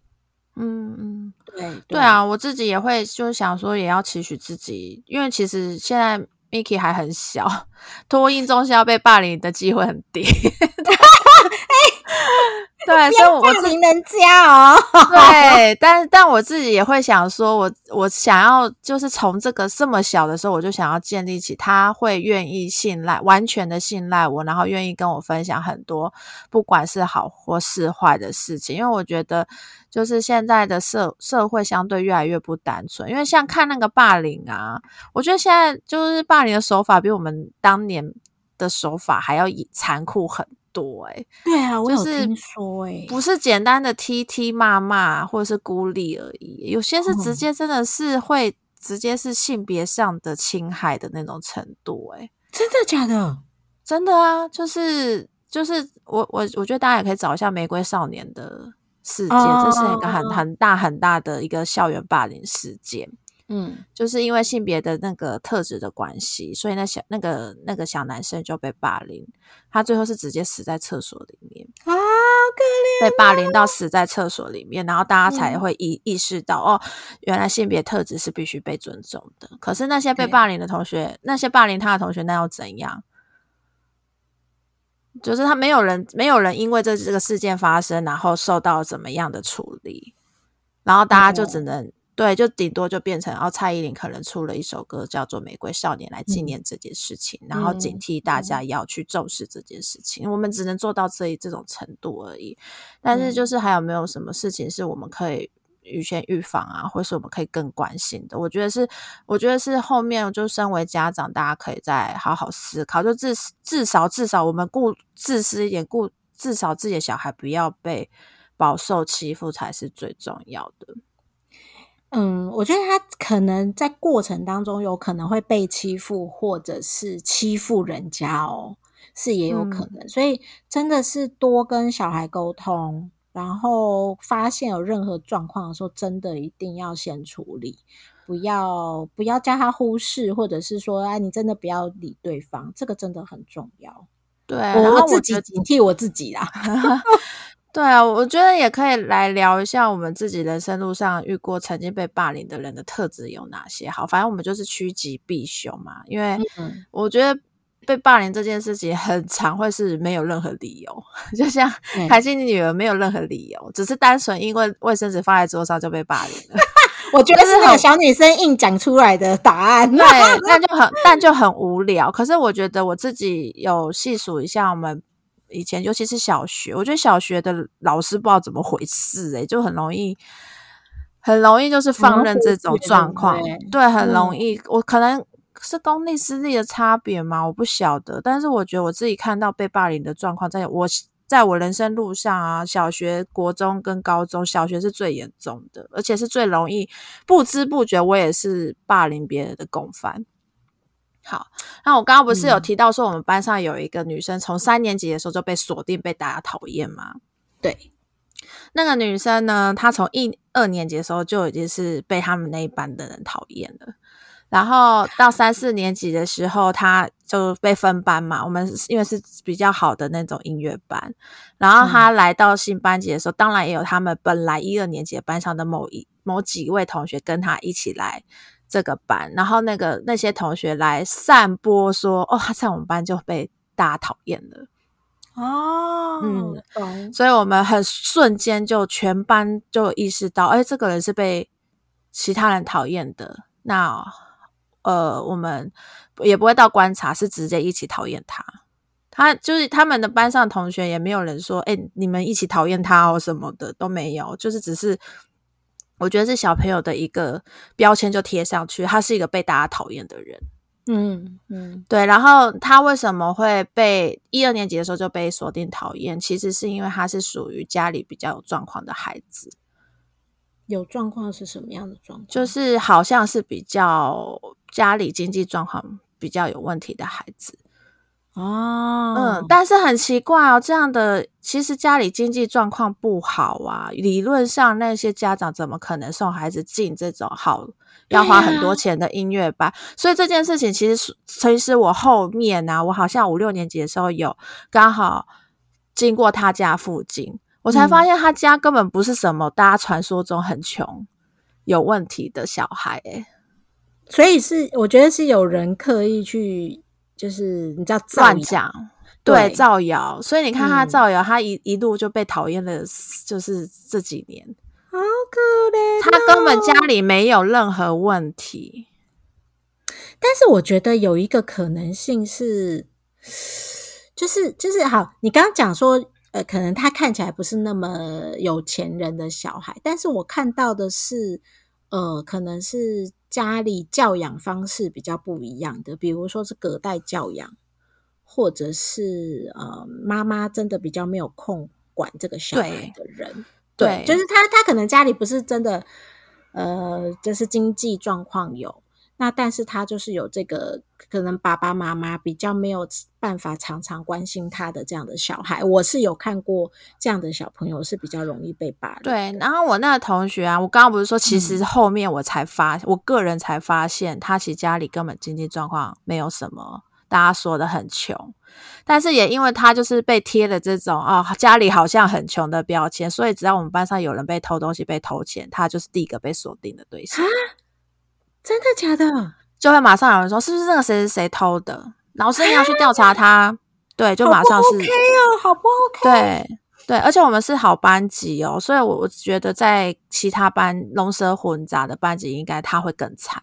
嗯嗯，对对啊，我自己也会就是想说，也要期许自己，因为其实现在 Miki 还很小，托婴中心要被霸凌的机会很低。*laughs* *laughs* *laughs* 对，所以我霸凌人家哦。对，但但我自己也会想说，我我想要就是从这个这么小的时候，我就想要建立起他会愿意信赖，完全的信赖我，然后愿意跟我分享很多，不管是好或是坏的事情。因为我觉得，就是现在的社社会相对越来越不单纯，因为像看那个霸凌啊，我觉得现在就是霸凌的手法比我们当年的手法还要残酷很多哎、对啊，我有就是听说哎、不是简单的踢踢骂骂或者是孤立而已，有些是直嗯接真的是会直接是性别上的侵害的那种程度哎、真的假的？真的啊，就是就是我我我觉得大家也可以找一下《玫瑰少年》的事件，这是一个很哦很大很大的一个校园霸凌事件。嗯，就是因为性别的那个特质的关系，所以那小那个那个小男生就被霸凌，他最后是直接死在厕所里面，啊，好可被霸凌到死在厕所里面，然后大家才嗯会意、意识到哦，原来性别特质是必须被尊重的。可是那些被霸凌的同学，那些霸凌他的同学，那又怎样？就是他没有人，没有人因为这这个事件发生，然后受到怎么样的处理，然后大家就只能、对，就顶多就变成，哦，蔡依林可能出了一首歌叫做《玫瑰少年》来纪念这件事情，然后警惕大家要去重视这件事情。我们只能做到这一这种程度而已。但是就是还有没有什么事情是我们可以预先预防啊，或是我们可以更关心的？我觉得是，我觉得是后面就身为家长，大家可以再好好思考，就至至少至少我们顾自私一点，顾至少自己的小孩不要被饱受欺负才是最重要的。嗯，我觉得他可能在过程当中有可能会被欺负，或者是欺负人家哦，是也有可能。所以真的是多跟小孩沟通，然后发现有任何状况的时候，真的一定要先处理，不要不要叫他忽视，或者是说，哎，你真的不要理对方，这个真的很重要。对，然我自己警惕我自己啦。*laughs* 对啊，我觉得也可以来聊一下我们自己人生路上遇过曾经被霸凌的人的特质有哪些。好，反正我们就是趋吉避凶嘛，因为嗯我觉得被霸凌这件事情很常会是没有任何理由，*laughs* 就像对凯西女儿没有任何理由，只是单纯因为卫生纸放在桌上就被霸凌了。*laughs* 我觉得是那个小女生硬讲出来的答案。对，那就很但就很无聊。可是我觉得我自己有细数一下，我们以前尤其是小学，我觉得小学的老师不知道怎么回事、欸，就很容易。很容易就是放任这种状况，对很嗯容易。我可能是公立私立的差别嘛，我不晓得。但是我觉得我自己看到被霸凌的状况，在我在我人生路上啊，小学、国中跟高中，小学是最严重的，而且是最容易不知不觉我也是霸凌别人的共犯。好，那我刚刚不是有嗯提到说，我们班上有一个女生，从三年级的时候就被锁定被大家讨厌吗？对，那个女生呢，她从一二年级的时候就已经是被他们那一班的人讨厌了。然后到三四年级的时候，她就被分班嘛。我们因为是比较好的那种音乐班，然后她来到新班级的时候，当然也有他们本来一二年级的班上的某一某几位同学跟她一起来这个班，然后那个那些同学来散播说，哦，他在我们班就被大家讨厌了。哦，嗯懂，所以我们很瞬间就全班就意识到，哎，这个人是被其他人讨厌的。那呃，我们也不会到观察，是直接一起讨厌他。他就是他们的班上同学也没有人说，哎，你们一起讨厌他哦什么的都没有，就是只是我觉得是小朋友的一个标签就贴上去，他是一个被大家讨厌的人。嗯嗯对，然后他为什么会被一二年级的时候就被锁定讨厌？其实是因为他是属于家里比较有状况的孩子，有状况是什么样的状况？就是好像是比较家里经济状况比较有问题的孩子。哦，嗯，但是很奇怪哦，这样的其实家里经济状况不好啊，理论上那些家长怎么可能送孩子进这种好要花很多钱的音乐班？所以这件事情其实是其实我后面啊，我好像五六年级的时候有刚好经过他家附近，我才发现他家根本不是什么大家传说中很穷有问题的小孩、欸，所以是我觉得是有人刻意去，就是你知道乱讲。对，造谣，所以你看他嗯造谣，他一一路就被讨厌了，就是这几年，好可怜哦、他根本家里没有任何问题。但是我觉得有一个可能性是，就是就是好，你刚刚讲说，呃，可能他看起来不是那么有钱人的小孩，但是我看到的是，呃，可能是家里教养方式比较不一样的，比如说是隔代教养，或者是呃妈妈真的比较没有空管这个小孩的人，对就是他他可能家里不是真的呃，就是经济状况有。那但是他就是有这个可能爸爸妈妈比较没有办法常常关心他的这样的小孩，我是有看过这样的小朋友是比较容易被霸凌。对，然后我那个同学啊，我刚刚不是说，其嗯实后面我才发，我个人才发现，他其实家里根本经济状况没有什么，大家说的很穷，但是也因为他就是被贴了这种哦家里好像很穷的标签，所以只要我们班上有人被偷东西、被偷钱，他就是第一个被锁定的对象。真的假的？就会马上有人说是不是那个谁谁谁偷的，老师你要去调查他。对，就马上是好不 OK 哦，好不 OK？对对，而且我们是好班级哦，所以我我觉得在其他班龙蛇混杂的班级，应该他会更惨。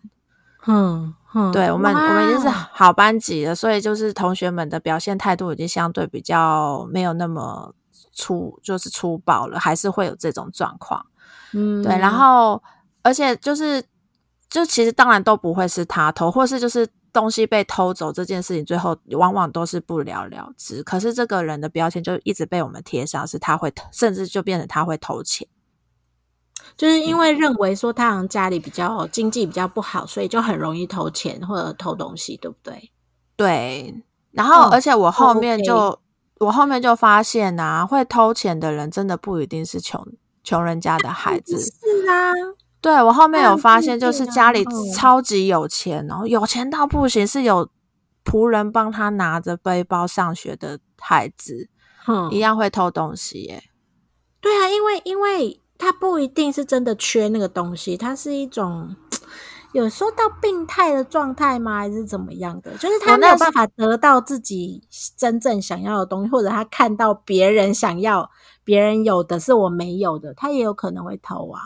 嗯嗯，对我们，我们已经是好班级了，所以就是同学们的表现态度已经相对比较没有那么粗，就是粗暴了，还是会有这种状况。嗯对，然后而且就是，就其实当然都不会是他偷，或是就是东西被偷走这件事情，最后往往都是不了了之。可是这个人的标签就一直被我们贴上，是他会，甚至就变成他会偷钱。就是因为认为说他好像家里比较经济比较不好，所以就很容易偷钱或者偷东西，对不对？对，然后、哦而且我后哦面就、我后面就发现啊，会偷钱的人真的不一定是穷穷人家的孩子。是啊，对我后面有发现，就是家里嗯超级有钱，然后有钱到不行，是有仆人帮他拿着背包上学的孩子，嗯一，样会偷东西耶。对啊，因为因为他不一定是真的缺那个东西，他是一种。有说到病态的状态吗？还是怎么样的？就是他没有办法得到自己真正想要的东西，或者他看到别人想要、别人有的是我没有的，他也有可能会偷啊。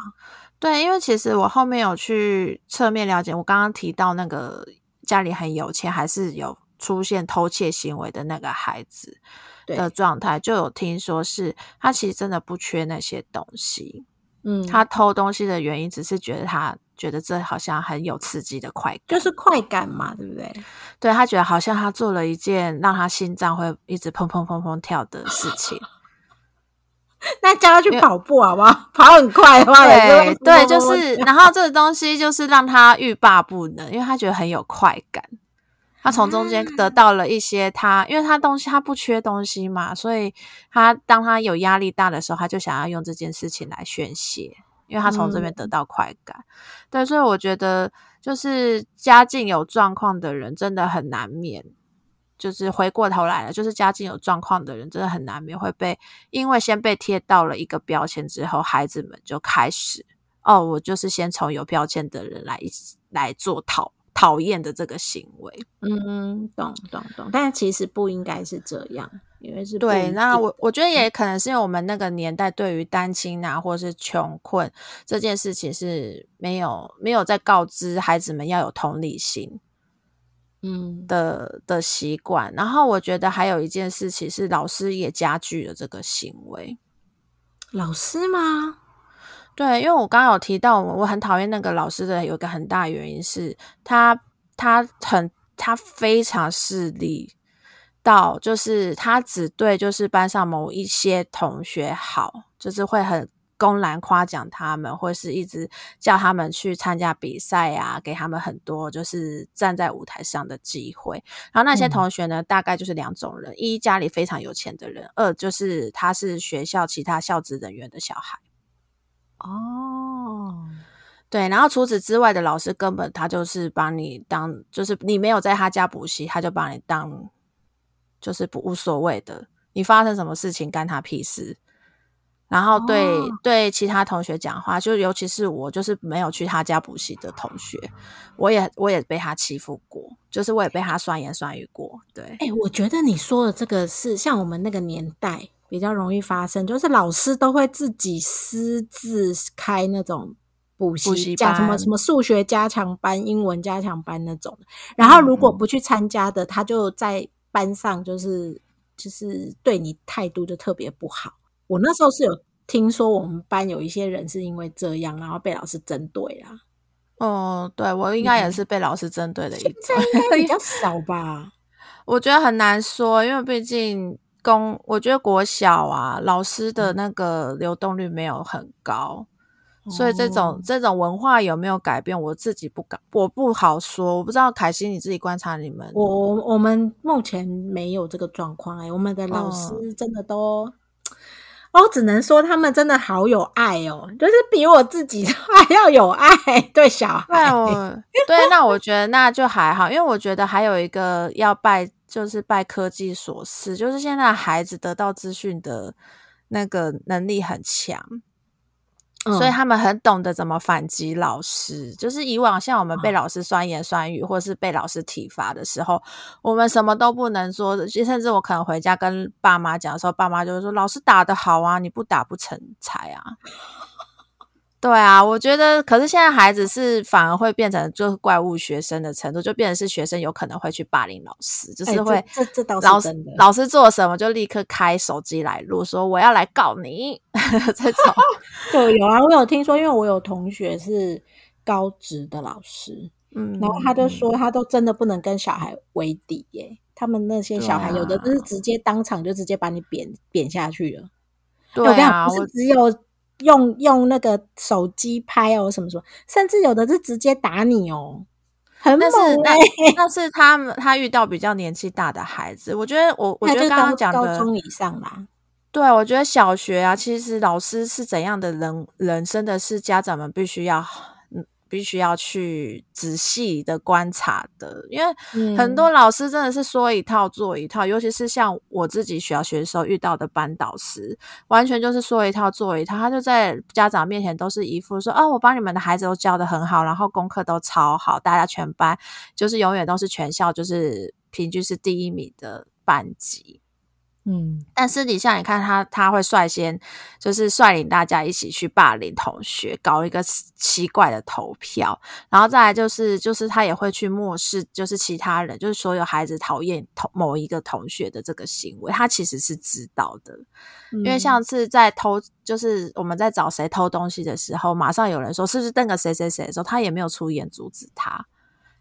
对，因为其实我后面有去侧面了解，我刚刚提到那个家里很有钱，还是有出现偷窃行为的那个孩子的状态，就有听说是他其实真的不缺那些东西，嗯，他偷东西的原因只是觉得他觉得这好像很有刺激的快感，就是快感嘛，对不对？对他觉得好像他做了一件让他心脏会一直砰砰砰砰跳的事情。*laughs* *laughs* 那叫他去跑步好不好？*laughs* 跑很快的话也对是对，就是，然后这个东西就是让他欲罢不能，因为他觉得很有快感。他从中间得到了一些他，因为他东西他不缺东西嘛，所以他当他有压力大的时候，他就想要用这件事情来宣泄，因为他从这边得到快感。对，所以我觉得就是家境有状况的人真的很难免。就是回过头来了，就是家境有状况的人，真的很难免会被，因为先被贴到了一个标签之后，孩子们就开始，哦，我就是先从有标签的人来来做讨讨厌的这个行为。嗯，懂懂懂，但其实不应该是这样，因为是对，那我我觉得也可能是因为我们那个年代对于单亲啊，或是穷困这件事情是没有没有在告知孩子们要有同理心嗯的的习惯。然后我觉得还有一件事情是老师也加剧了这个行为。老师吗？对，因为我刚刚有提到，我我很讨厌那个老师的有一个很大原因是他他很他非常势利到，就是他只对就是班上某一些同学好，就是会很公然夸奖他们，或是一直叫他们去参加比赛啊，给他们很多就是站在舞台上的机会。然后那些嗯同学呢，大概就是两种人：一家里非常有钱的人，二就是他是学校其他校职人员的小孩。哦，对，然后除此之外的老师根本他就是把你当，就是你没有在他家补习，他就把你当就是不无所谓的，你发生什么事情干他屁事。然后对、哦对其他同学讲话，就尤其是我，就是没有去他家补习的同学，我也我也被他欺负过，就是我也被他酸言酸语过。对，哎、我觉得你说的这个是像我们那个年代比较容易发生，就是老师都会自己私自开那种补补习习加什么什么数学加强班、英文加强班那种。然后如果嗯不去参加的，他就在班上就是就是对你态度就特别不好。我那时候是有听说我们班有一些人是因为这样，然后被老师针对啦。哦，对我应该也是被老师针对的一种这。应该比较 *laughs* 少吧？我觉得很难说，因为毕竟公，我觉得国小啊，老师的那个流动率没有很高，所以这种哦这种文化有没有改变，我自己不敢，我不好说。我不知道凯西你自己观察你们，我我我们目前没有这个状况哎，我们的老师嗯真的都，我只能说他们真的好有爱哦，就是比我自己还要有爱对小孩。我对，那我觉得那就还好，因为我觉得还有一个要拜，就是拜科技所赐，就是现在孩子得到资讯的那个能力很强。所以嗯他们很懂得怎么反击老师。就是以往像我们被老师酸言酸语，或是被老师体罚的时候，我们什么都不能说，甚至我可能回家跟爸妈讲的时候，爸妈就会说：“老师打得好啊，你不打不成才啊。”对啊，我觉得，可是现在孩子是反而会变成就是怪物学生的程度，就变成是学生有可能会去霸凌老师，就哎是会这这这倒是老师老师做什么就立刻开手机来录，说我要来告你 *laughs* 这种。对，有啊，我有听说，因为我有同学是高职的老师，嗯，然后他就说他都真的不能跟小孩为敌耶，他们那些小孩有的就是直接当场就直接把你贬贬下去了。对啊，不是只有用用那个手机拍哦，什么什么，甚至有的是直接打你哦，很猛但是哎、那那是他们他遇到比较年纪大的孩子，我觉得我我觉得刚刚讲的高中以上啦，对，我觉得小学啊，其实老师是怎样的人人，真的是家长们必须要，嗯，必须要去仔细的观察的，因为嗯很多老师真的是说一套做一套，尤其是像我自己小学的时候遇到的班导师，完全就是说一套做一套，他就在家长面前都是一副说，哦，我帮你们的孩子都教的很好，然后功课都超好，大家全班就是永远都是全校就是平均是第一名的班级。嗯。但私底下你看他，他会率先就是率领大家一起去霸凌同学，搞一个奇怪的投票，然后再来就是就是他也会去漠视，就是其他人，就是所有孩子讨厌同某一个同学的这个行为，他其实是知道的。因为上次在偷，就是我们在找谁偷东西的时候，马上有人说是不是那个谁谁谁的时候，他也没有出言阻止他，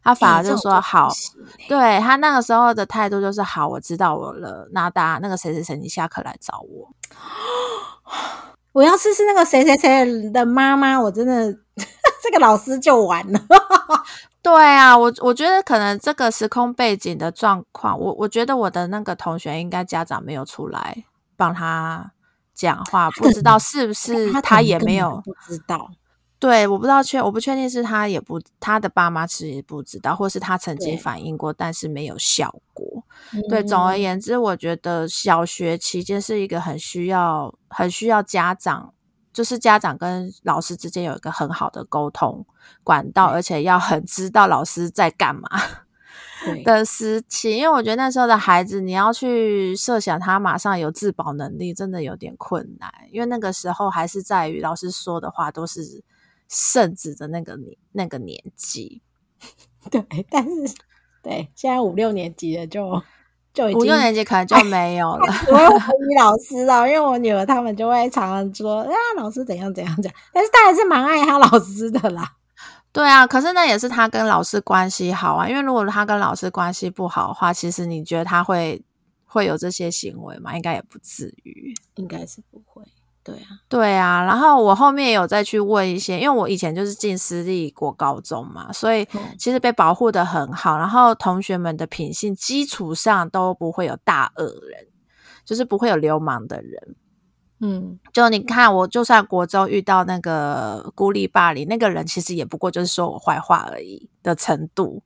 他反哎而就说好，欸对他那个时候的态度就是好，我知道我了，那大家那个谁谁谁，你下课来找我。*gasps* 我要是是那个谁谁谁的妈妈，我真的 *laughs* 这个老师就完了。*laughs* 对啊，我我觉得可能这个时空背景的状况，我我觉得我的那个同学应该家长没有出来帮他讲话，不知道是不是他也没有不知道。对，我不知道确，我不确定是他也不他的爸妈其实不知道，或是他曾经反映过，但是没有效果。对，总而嗯言之，我觉得小学期间是一个很需要、很需要家长，就是家长跟老师之间有一个很好的沟通管道，而且要很知道老师在干嘛的时期。因为我觉得那时候的孩子，你要去设想他马上有自保能力，真的有点困难。因为那个时候还是在于老师说的话都是圣旨的那个年那个年纪。*laughs* 对，但是对现在五六年级了就就已经五六年级可能就没有了。*laughs* 我会怀疑老师啊，因为我女儿他们就会常常说啊，老师怎样怎样怎样，但是她还是蛮爱她老师的啦。*laughs* 对啊，可是那也是他跟老师关系好啊，因为如果他跟老师关系不好的话，其实你觉得他会会有这些行为吗？应该也不至于。应该是不会，对啊，对啊，然后我后面有再去问一些，因为我以前就是进私立国高中嘛，所以嗯其实被保护的很好，然后同学们的品性基础上都不会有大恶人，就是不会有流氓的人。嗯，就你看，我就算国中遇到那个孤立霸凌，那个人其实也不过就是说我坏话而已的程度。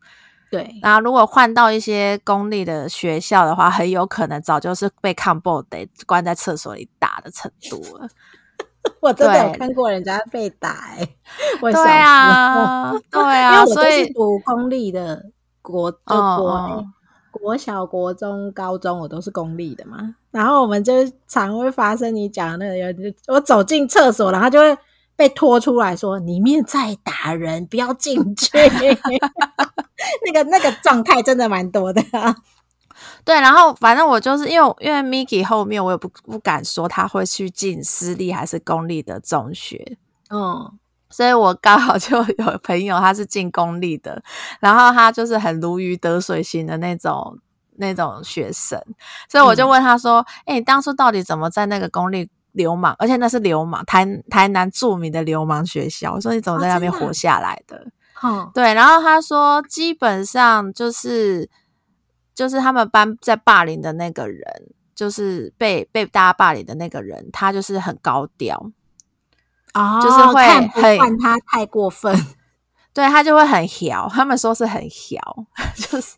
对，然后如果换到一些公立的学校的话，很有可能早就是被抗暴得关在厕所里打的程度了。*laughs* 我真的有看过人家被打、欸，我对啊，对 *laughs* 因为啊，我都是读公立的国，就嗯国、小、国中、高中，我都是公立的嘛。然后我们就常会发生你讲的那个有，我走进厕所，然后就会被拖出来说里面在打人，不要进去。*laughs* *laughs* 那个那个状态真的蛮多的、啊。*laughs* 对，然后反正我就是因为因为 Miki 后面我也不不敢说他会去进私立还是公立的中学，嗯，所以我刚好就有朋友他是进公立的，然后他就是很如鱼得水型的那种那种学生，所以我就问他说：“哎、你当初到底怎么在那个公立流氓，而且那是流氓台台南著名的流氓学校？我说你怎么在那边活下来的？”哼，对，然后他说，基本上就是就是他们班在霸凌的那个人，就是被被大家霸凌的那个人，他就是很高调，哦，就是会看不很看他太过分。*laughs* 对他就会很调，他们说是很调，*laughs* 就是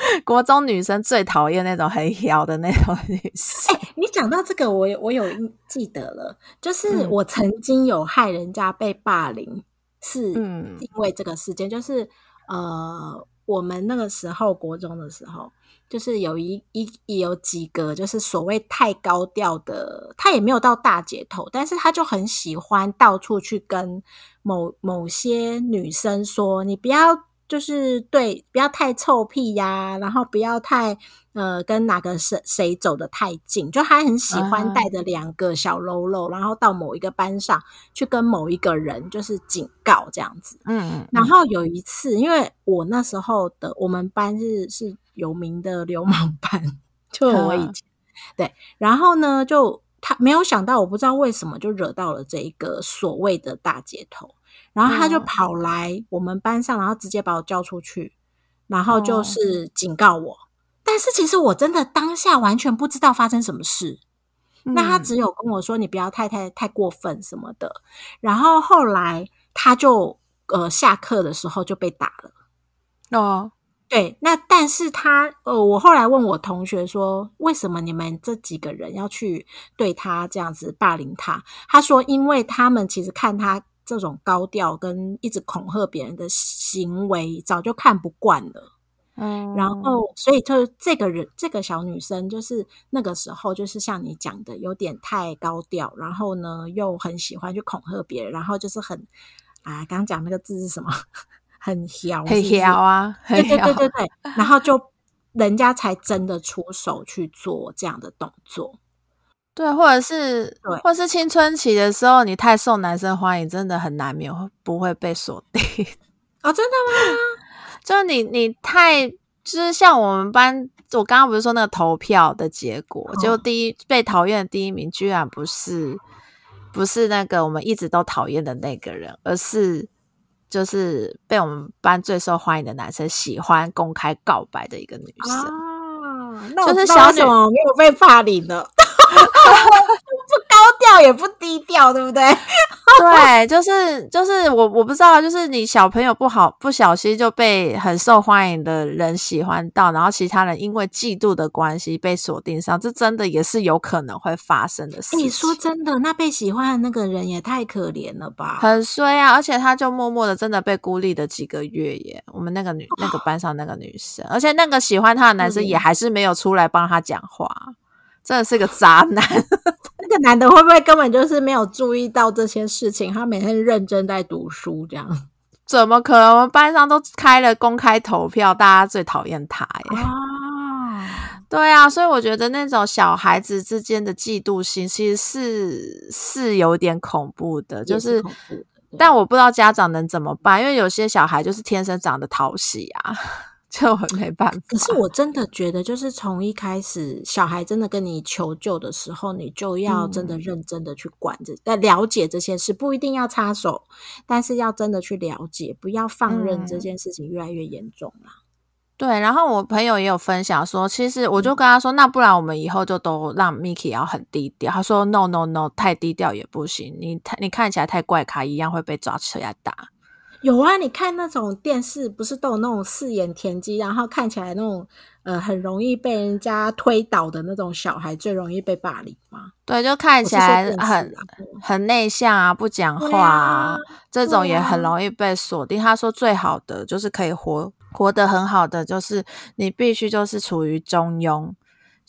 *laughs* 国中女生最讨厌那种很调的那种女生。你讲到这个，我有我有印记得了，就是嗯我曾经有害人家被霸凌，是嗯因为这个事件，就是呃，我们那个时候国中的时候，就是有一一有几个就是所谓太高调的，他也没有到大姐头，但是他就很喜欢到处去跟某某些女生说，你不要。就是对，不要太臭屁呀、然后不要太呃跟哪个谁谁走的太近，就他很喜欢啊。带着两个小喽啰，然后到某一个班上去跟某一个人就是警告这样子。嗯。嗯，然后有一次，因为我那时候的我们班是是有名的流氓班，就我以嗯。前。对，然后呢，就他没有想到，我不知道为什么就惹到了这一个所谓的大姐头，然后他就嗯跑来我们班上，然后直接把我叫出去，然后就哦是警告我。但是其实我真的当下完全不知道发生什么事，那他嗯只有跟我说你不要太太太过分什么的，然后后来他就呃下课的时候就被打了。哦，对，那但是他呃，我后来问我同学说，为什么你们这几个人要去对他这样子霸凌他？他说，因为他们其实看他这种高调跟一直恐吓别人的行为，早就看不惯了。嗯，然后，所以就这个人，这个小女生，就是那个时候，就是像你讲的，有点太高调，然后呢，又很喜欢去恐吓别人，然后就是很啊，刚刚讲那个字是什么？*laughs* 很调，很是不是调啊，很对对调对对对，然后就人家才真的出手去做这样的动作。对，或者是对或是青春期的时候，你太受男生欢迎，真的很难免会不会被锁定。哦，真的吗？*laughs* 就是你你太就是像我们班，我刚刚不是说那个投票的结果，结果嗯第一被讨厌的第一名居然不是不是那个我们一直都讨厌的那个人，而是就是被我们班最受欢迎的男生喜欢公开告白的一个女生。啊，那我就是知道为小女什么没有被霸凌了？不高调也不低调，对不对？对，就是就是我我不知道，就是你小朋友不好不小心就被很受欢迎的人喜欢到，然后其他人因为嫉妒的关系被锁定上，这真的也是有可能会发生的事情。你说真的，那被喜欢的那个人也太可怜了吧？很衰啊，而且他就默默的真的被孤立了几个月耶。我们那个女那个班上那个女生，而且那个喜欢他的男生嗯也还是没有出来帮他讲话，真的是个渣男。*laughs* 那个男的会不会根本就是没有注意到这些事情？他每天认真在读书，这样怎么可能？我们班上都开了公开投票，大家最讨厌他耶。啊，*laughs* 对啊，所以我觉得那种小孩子之间的嫉妒心其实是是有点恐怖的，就也是但我不知道家长能怎么办，因为有些小孩就是天生长得讨喜啊，就很没办法。可是我真的觉得，就是从一开始，小孩真的跟你求救的时候，你就要真的认真的去管这、呃了解这些事，不一定要插手，但是要真的去了解，不要放任这嗯件事情越来越严重啦。对，然后我朋友也有分享说，其实我就跟他说，那不然我们以后就都让 Miki 要很低调。他说 No No No，太低调也不行，你太你看起来太怪咖，一样会被抓起来打。有啊，你看那种电视，不是都有那种四眼田鸡，然后看起来那种呃很容易被人家推倒的那种小孩，最容易被霸凌吗？对，就看起来很很内向啊，不讲对话啊这种也很容易被锁定。他说最好的就是可以活活得很好的，就是你必须就是处于中庸，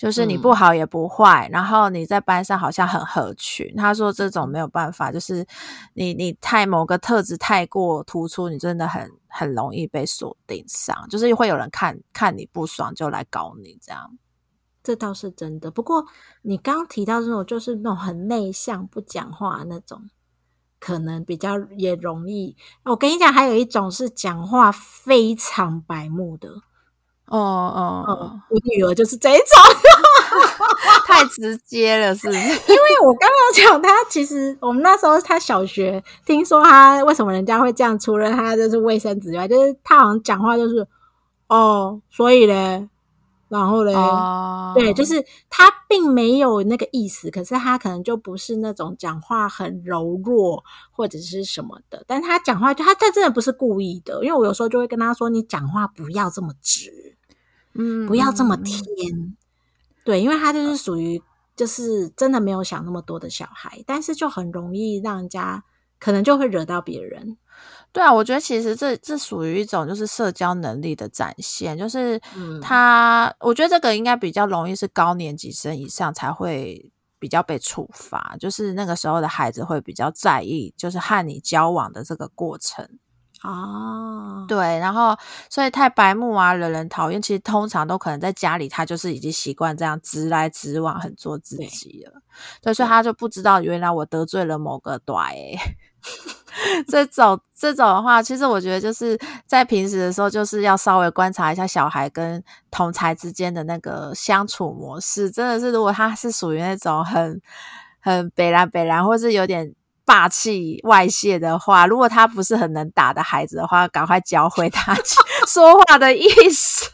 就是你不嗯好也不坏，然后你在班上好像很合群。他说这种没有办法，就是你你太某个特质太过突出，你真的很很容易被锁定上，就是会有人看看你不爽就来搞你这样。这倒是真的。不过你刚刚提到这种，就是那种很内向、不讲话那种，可能比较也容易。我跟你讲，还有一种是讲话非常白目的，哦哦嗯哦，，我女儿就是这一种。*laughs* 太直接了，是不是？*laughs* 因为我刚刚讲，他其实我们那时候他小学，听说他为什么人家会这样，除了他就是卫生纸以外，就是他好像讲话就是哦，所以嘞，然后嘞，哦，对，就是他并没有那个意思，可是他可能就不是那种讲话很柔弱或者是什么的，但他讲话就他他真的不是故意的，因为我有时候就会跟他说，你讲话不要这么直，嗯不要这么嗯嗯甜。对，因为他就是属于就是真的没有想那么多的小孩，但是就很容易让人家可能就会惹到别人。对啊，我觉得其实这这属于一种就是社交能力的展现，就是嗯他，我觉得这个应该比较容易是高年级生以上才会比较被处罚，就是那个时候的孩子会比较在意，就是和你交往的这个过程。哦，对，然后所以太白目啊，惹人讨厌。其实通常都可能在家里，他就是已经习惯这样直来直往，很做自己了。对，所以他就不知道原来我得罪了某个短欸。*laughs* 这种这种的话，其实我觉得就是在平时的时候，就是要稍微观察一下小孩跟同才之间的那个相处模式。真的是，如果他是属于那种很很北蓝北蓝，或是有点霸气外泄的话，如果他不是很能打的孩子的话，赶快教会他 *laughs* 说话的艺术。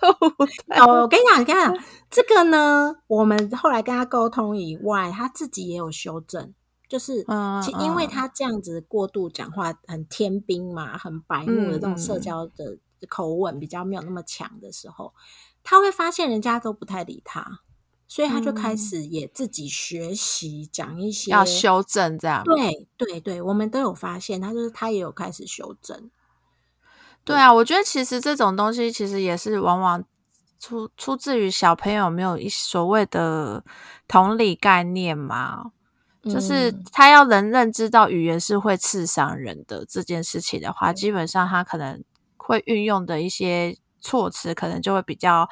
哦，我跟你讲，你看，这个呢，我们后来跟他沟通以外，他自己也有修正，就是因为嗯他这样子过度讲话，很天兵嘛，很白目的这种社交的口吻比较没有那么强的时候，他会发现人家都不太理他，所以他就开嗯始也自己学习讲一些要修正这样。对对对，我们都有发现，他就是他也有开始修正。对啊，我觉得其实这种东西其实也是往往出出自于小朋友没有一所谓的同理概念嘛，就是嗯他要能认知到语言是会刺伤人的这件事情的话，基本上他可能会运用的一些措辞，可能就会比较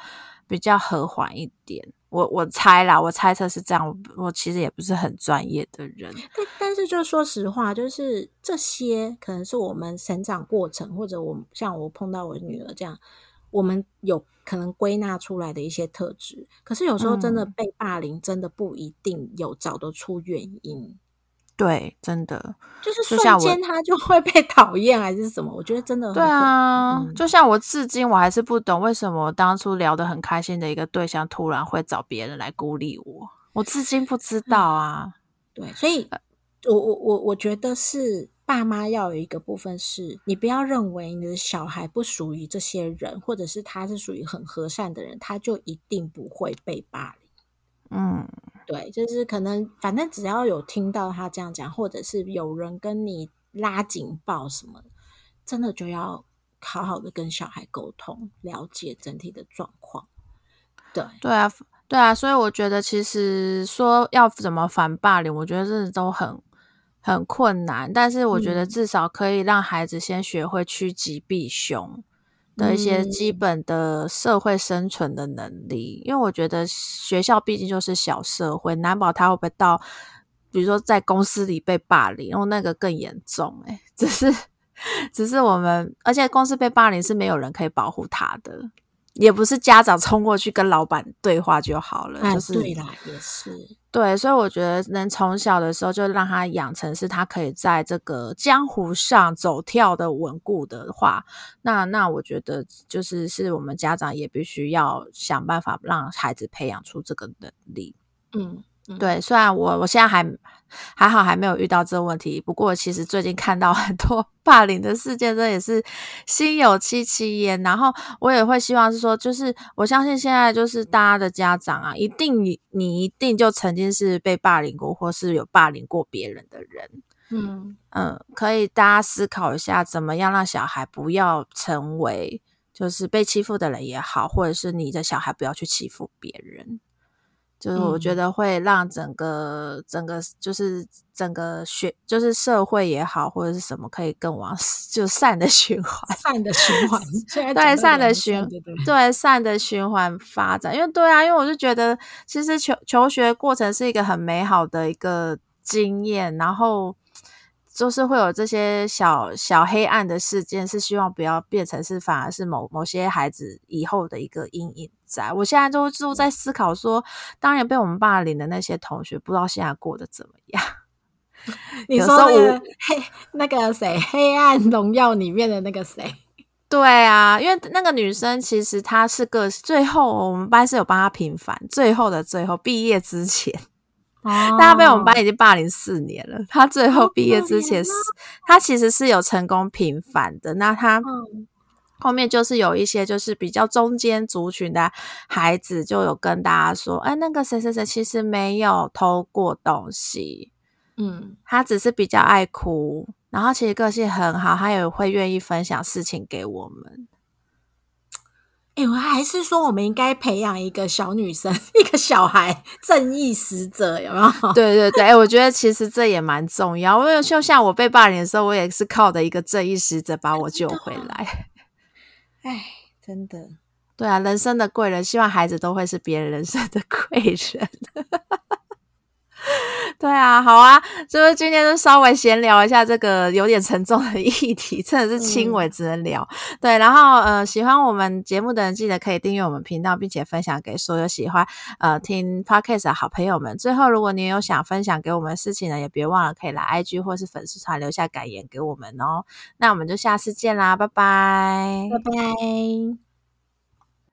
比较和缓一点。我我猜啦，我猜测是这样。我我其实也不是很专业的人，但但是就说实话，就是这些可能是我们成长过程，或者我像我碰到我女儿这样，我们有可能归纳出来的一些特质。可是有时候真的嗯被霸凌，真的不一定有找得出原因，对，真的。就是瞬间他就会被讨厌还是什么？我觉得真的很对啊，嗯就像我至今我还是不懂为什么当初聊得很开心的一个对象，突然会找别人来孤立我，我至今不知道啊。对，所以我我我我觉得是爸妈要有一个部分是，你不要认为你的小孩不属于这些人，或者是他是属于很和善的人，他就一定不会被霸凌。嗯，对，就是可能反正只要有听到他这样讲，或者是有人跟你拉警报什么的，真的就要好好的跟小孩沟通，了解整体的状况。对，对啊，对啊，所以我觉得其实说要怎么反霸凌，我觉得真的都很很困难，但是我觉得嗯至少可以让孩子先学会趋吉避凶。的一些基嗯本的社会生存的能力，因为我觉得学校毕竟就是小社会，难保他会不会到，比如说在公司里被霸凌，然后那个更严重、欸。*laughs* 只是只是我们，而且公司被霸凌是没有人可以保护他的，也不是家长冲过去跟老板对话就好了，哎，就是对啦，也是，对，所以我觉得能从小的时候就让他养成是他可以在这个江湖上走跳的稳固的话，那那我觉得就是是我们家长也必须要想办法让孩子培养出这个能力。嗯。嗯对，虽然我我现在还还好还没有遇到这个问题，不过其实最近看到很多 *laughs* 霸凌的事件，这也是心有戚戚焉。然后我也会希望是说，就是我相信现在就是大家的家长啊，一定你你一定就曾经是被霸凌过，或是有霸凌过别人的人。嗯嗯，可以大家思考一下，怎么样让小孩不要成为就是被欺负的人也好，或者是你的小孩不要去欺负别人。就是我觉嗯得会让整个、整个就是整个学就是社会也好，或者是什么可以更往就善的循环，善的循环，对善的循对对对善的循环发展。因为对啊，因为我就觉得其实求求学过程是一个很美好的一个经验，然后就是会有这些小小黑暗的事件，是希望不要变成是反而是某某些孩子以后的一个阴影。在我现在都就在思考说，当年被我们霸凌的那些同学，不知道现在过得怎么样。*laughs* 你说那个黑那个谁，《黑暗荣耀》里面的那个谁？*laughs* 对啊，因为那个女生其实她是个最后我们班是有帮她平反，最后的最后毕业之前，*laughs* 哦，她被我们班已经霸凌四年了。她最后毕业之前是，她其实是有成功平反的。那她后面就是有一些就是比较中间族群的孩子，就有跟大家说，哎，那个谁谁谁其实没有偷过东西，嗯，他只是比较爱哭。然后其实个性很好，他也会愿意分享事情给我们。哎，我还是说，我们应该培养一个小女生，*laughs* 一个小孩，正义使者，有没有？对对对，哎，我觉得其实这也蛮重要。因为就像我被霸凌的时候，我也是靠的一个正义使者把我救回来。哎，真的，对啊，人生的贵人，希望孩子都会是别人人生的贵人。*laughs* 对啊，好啊，就是今天就稍微闲聊一下这个有点沉重的议题，真的是轻微只能聊。对，然后呃，喜欢我们节目的人，记得可以订阅我们频道，并且分享给所有喜欢呃听 podcast 的好朋友们。最后，如果你有想分享给我们的事情呢，也别忘了可以来 IG 或是粉丝团留下感言给我们哦。那我们就下次见啦，拜拜，拜拜。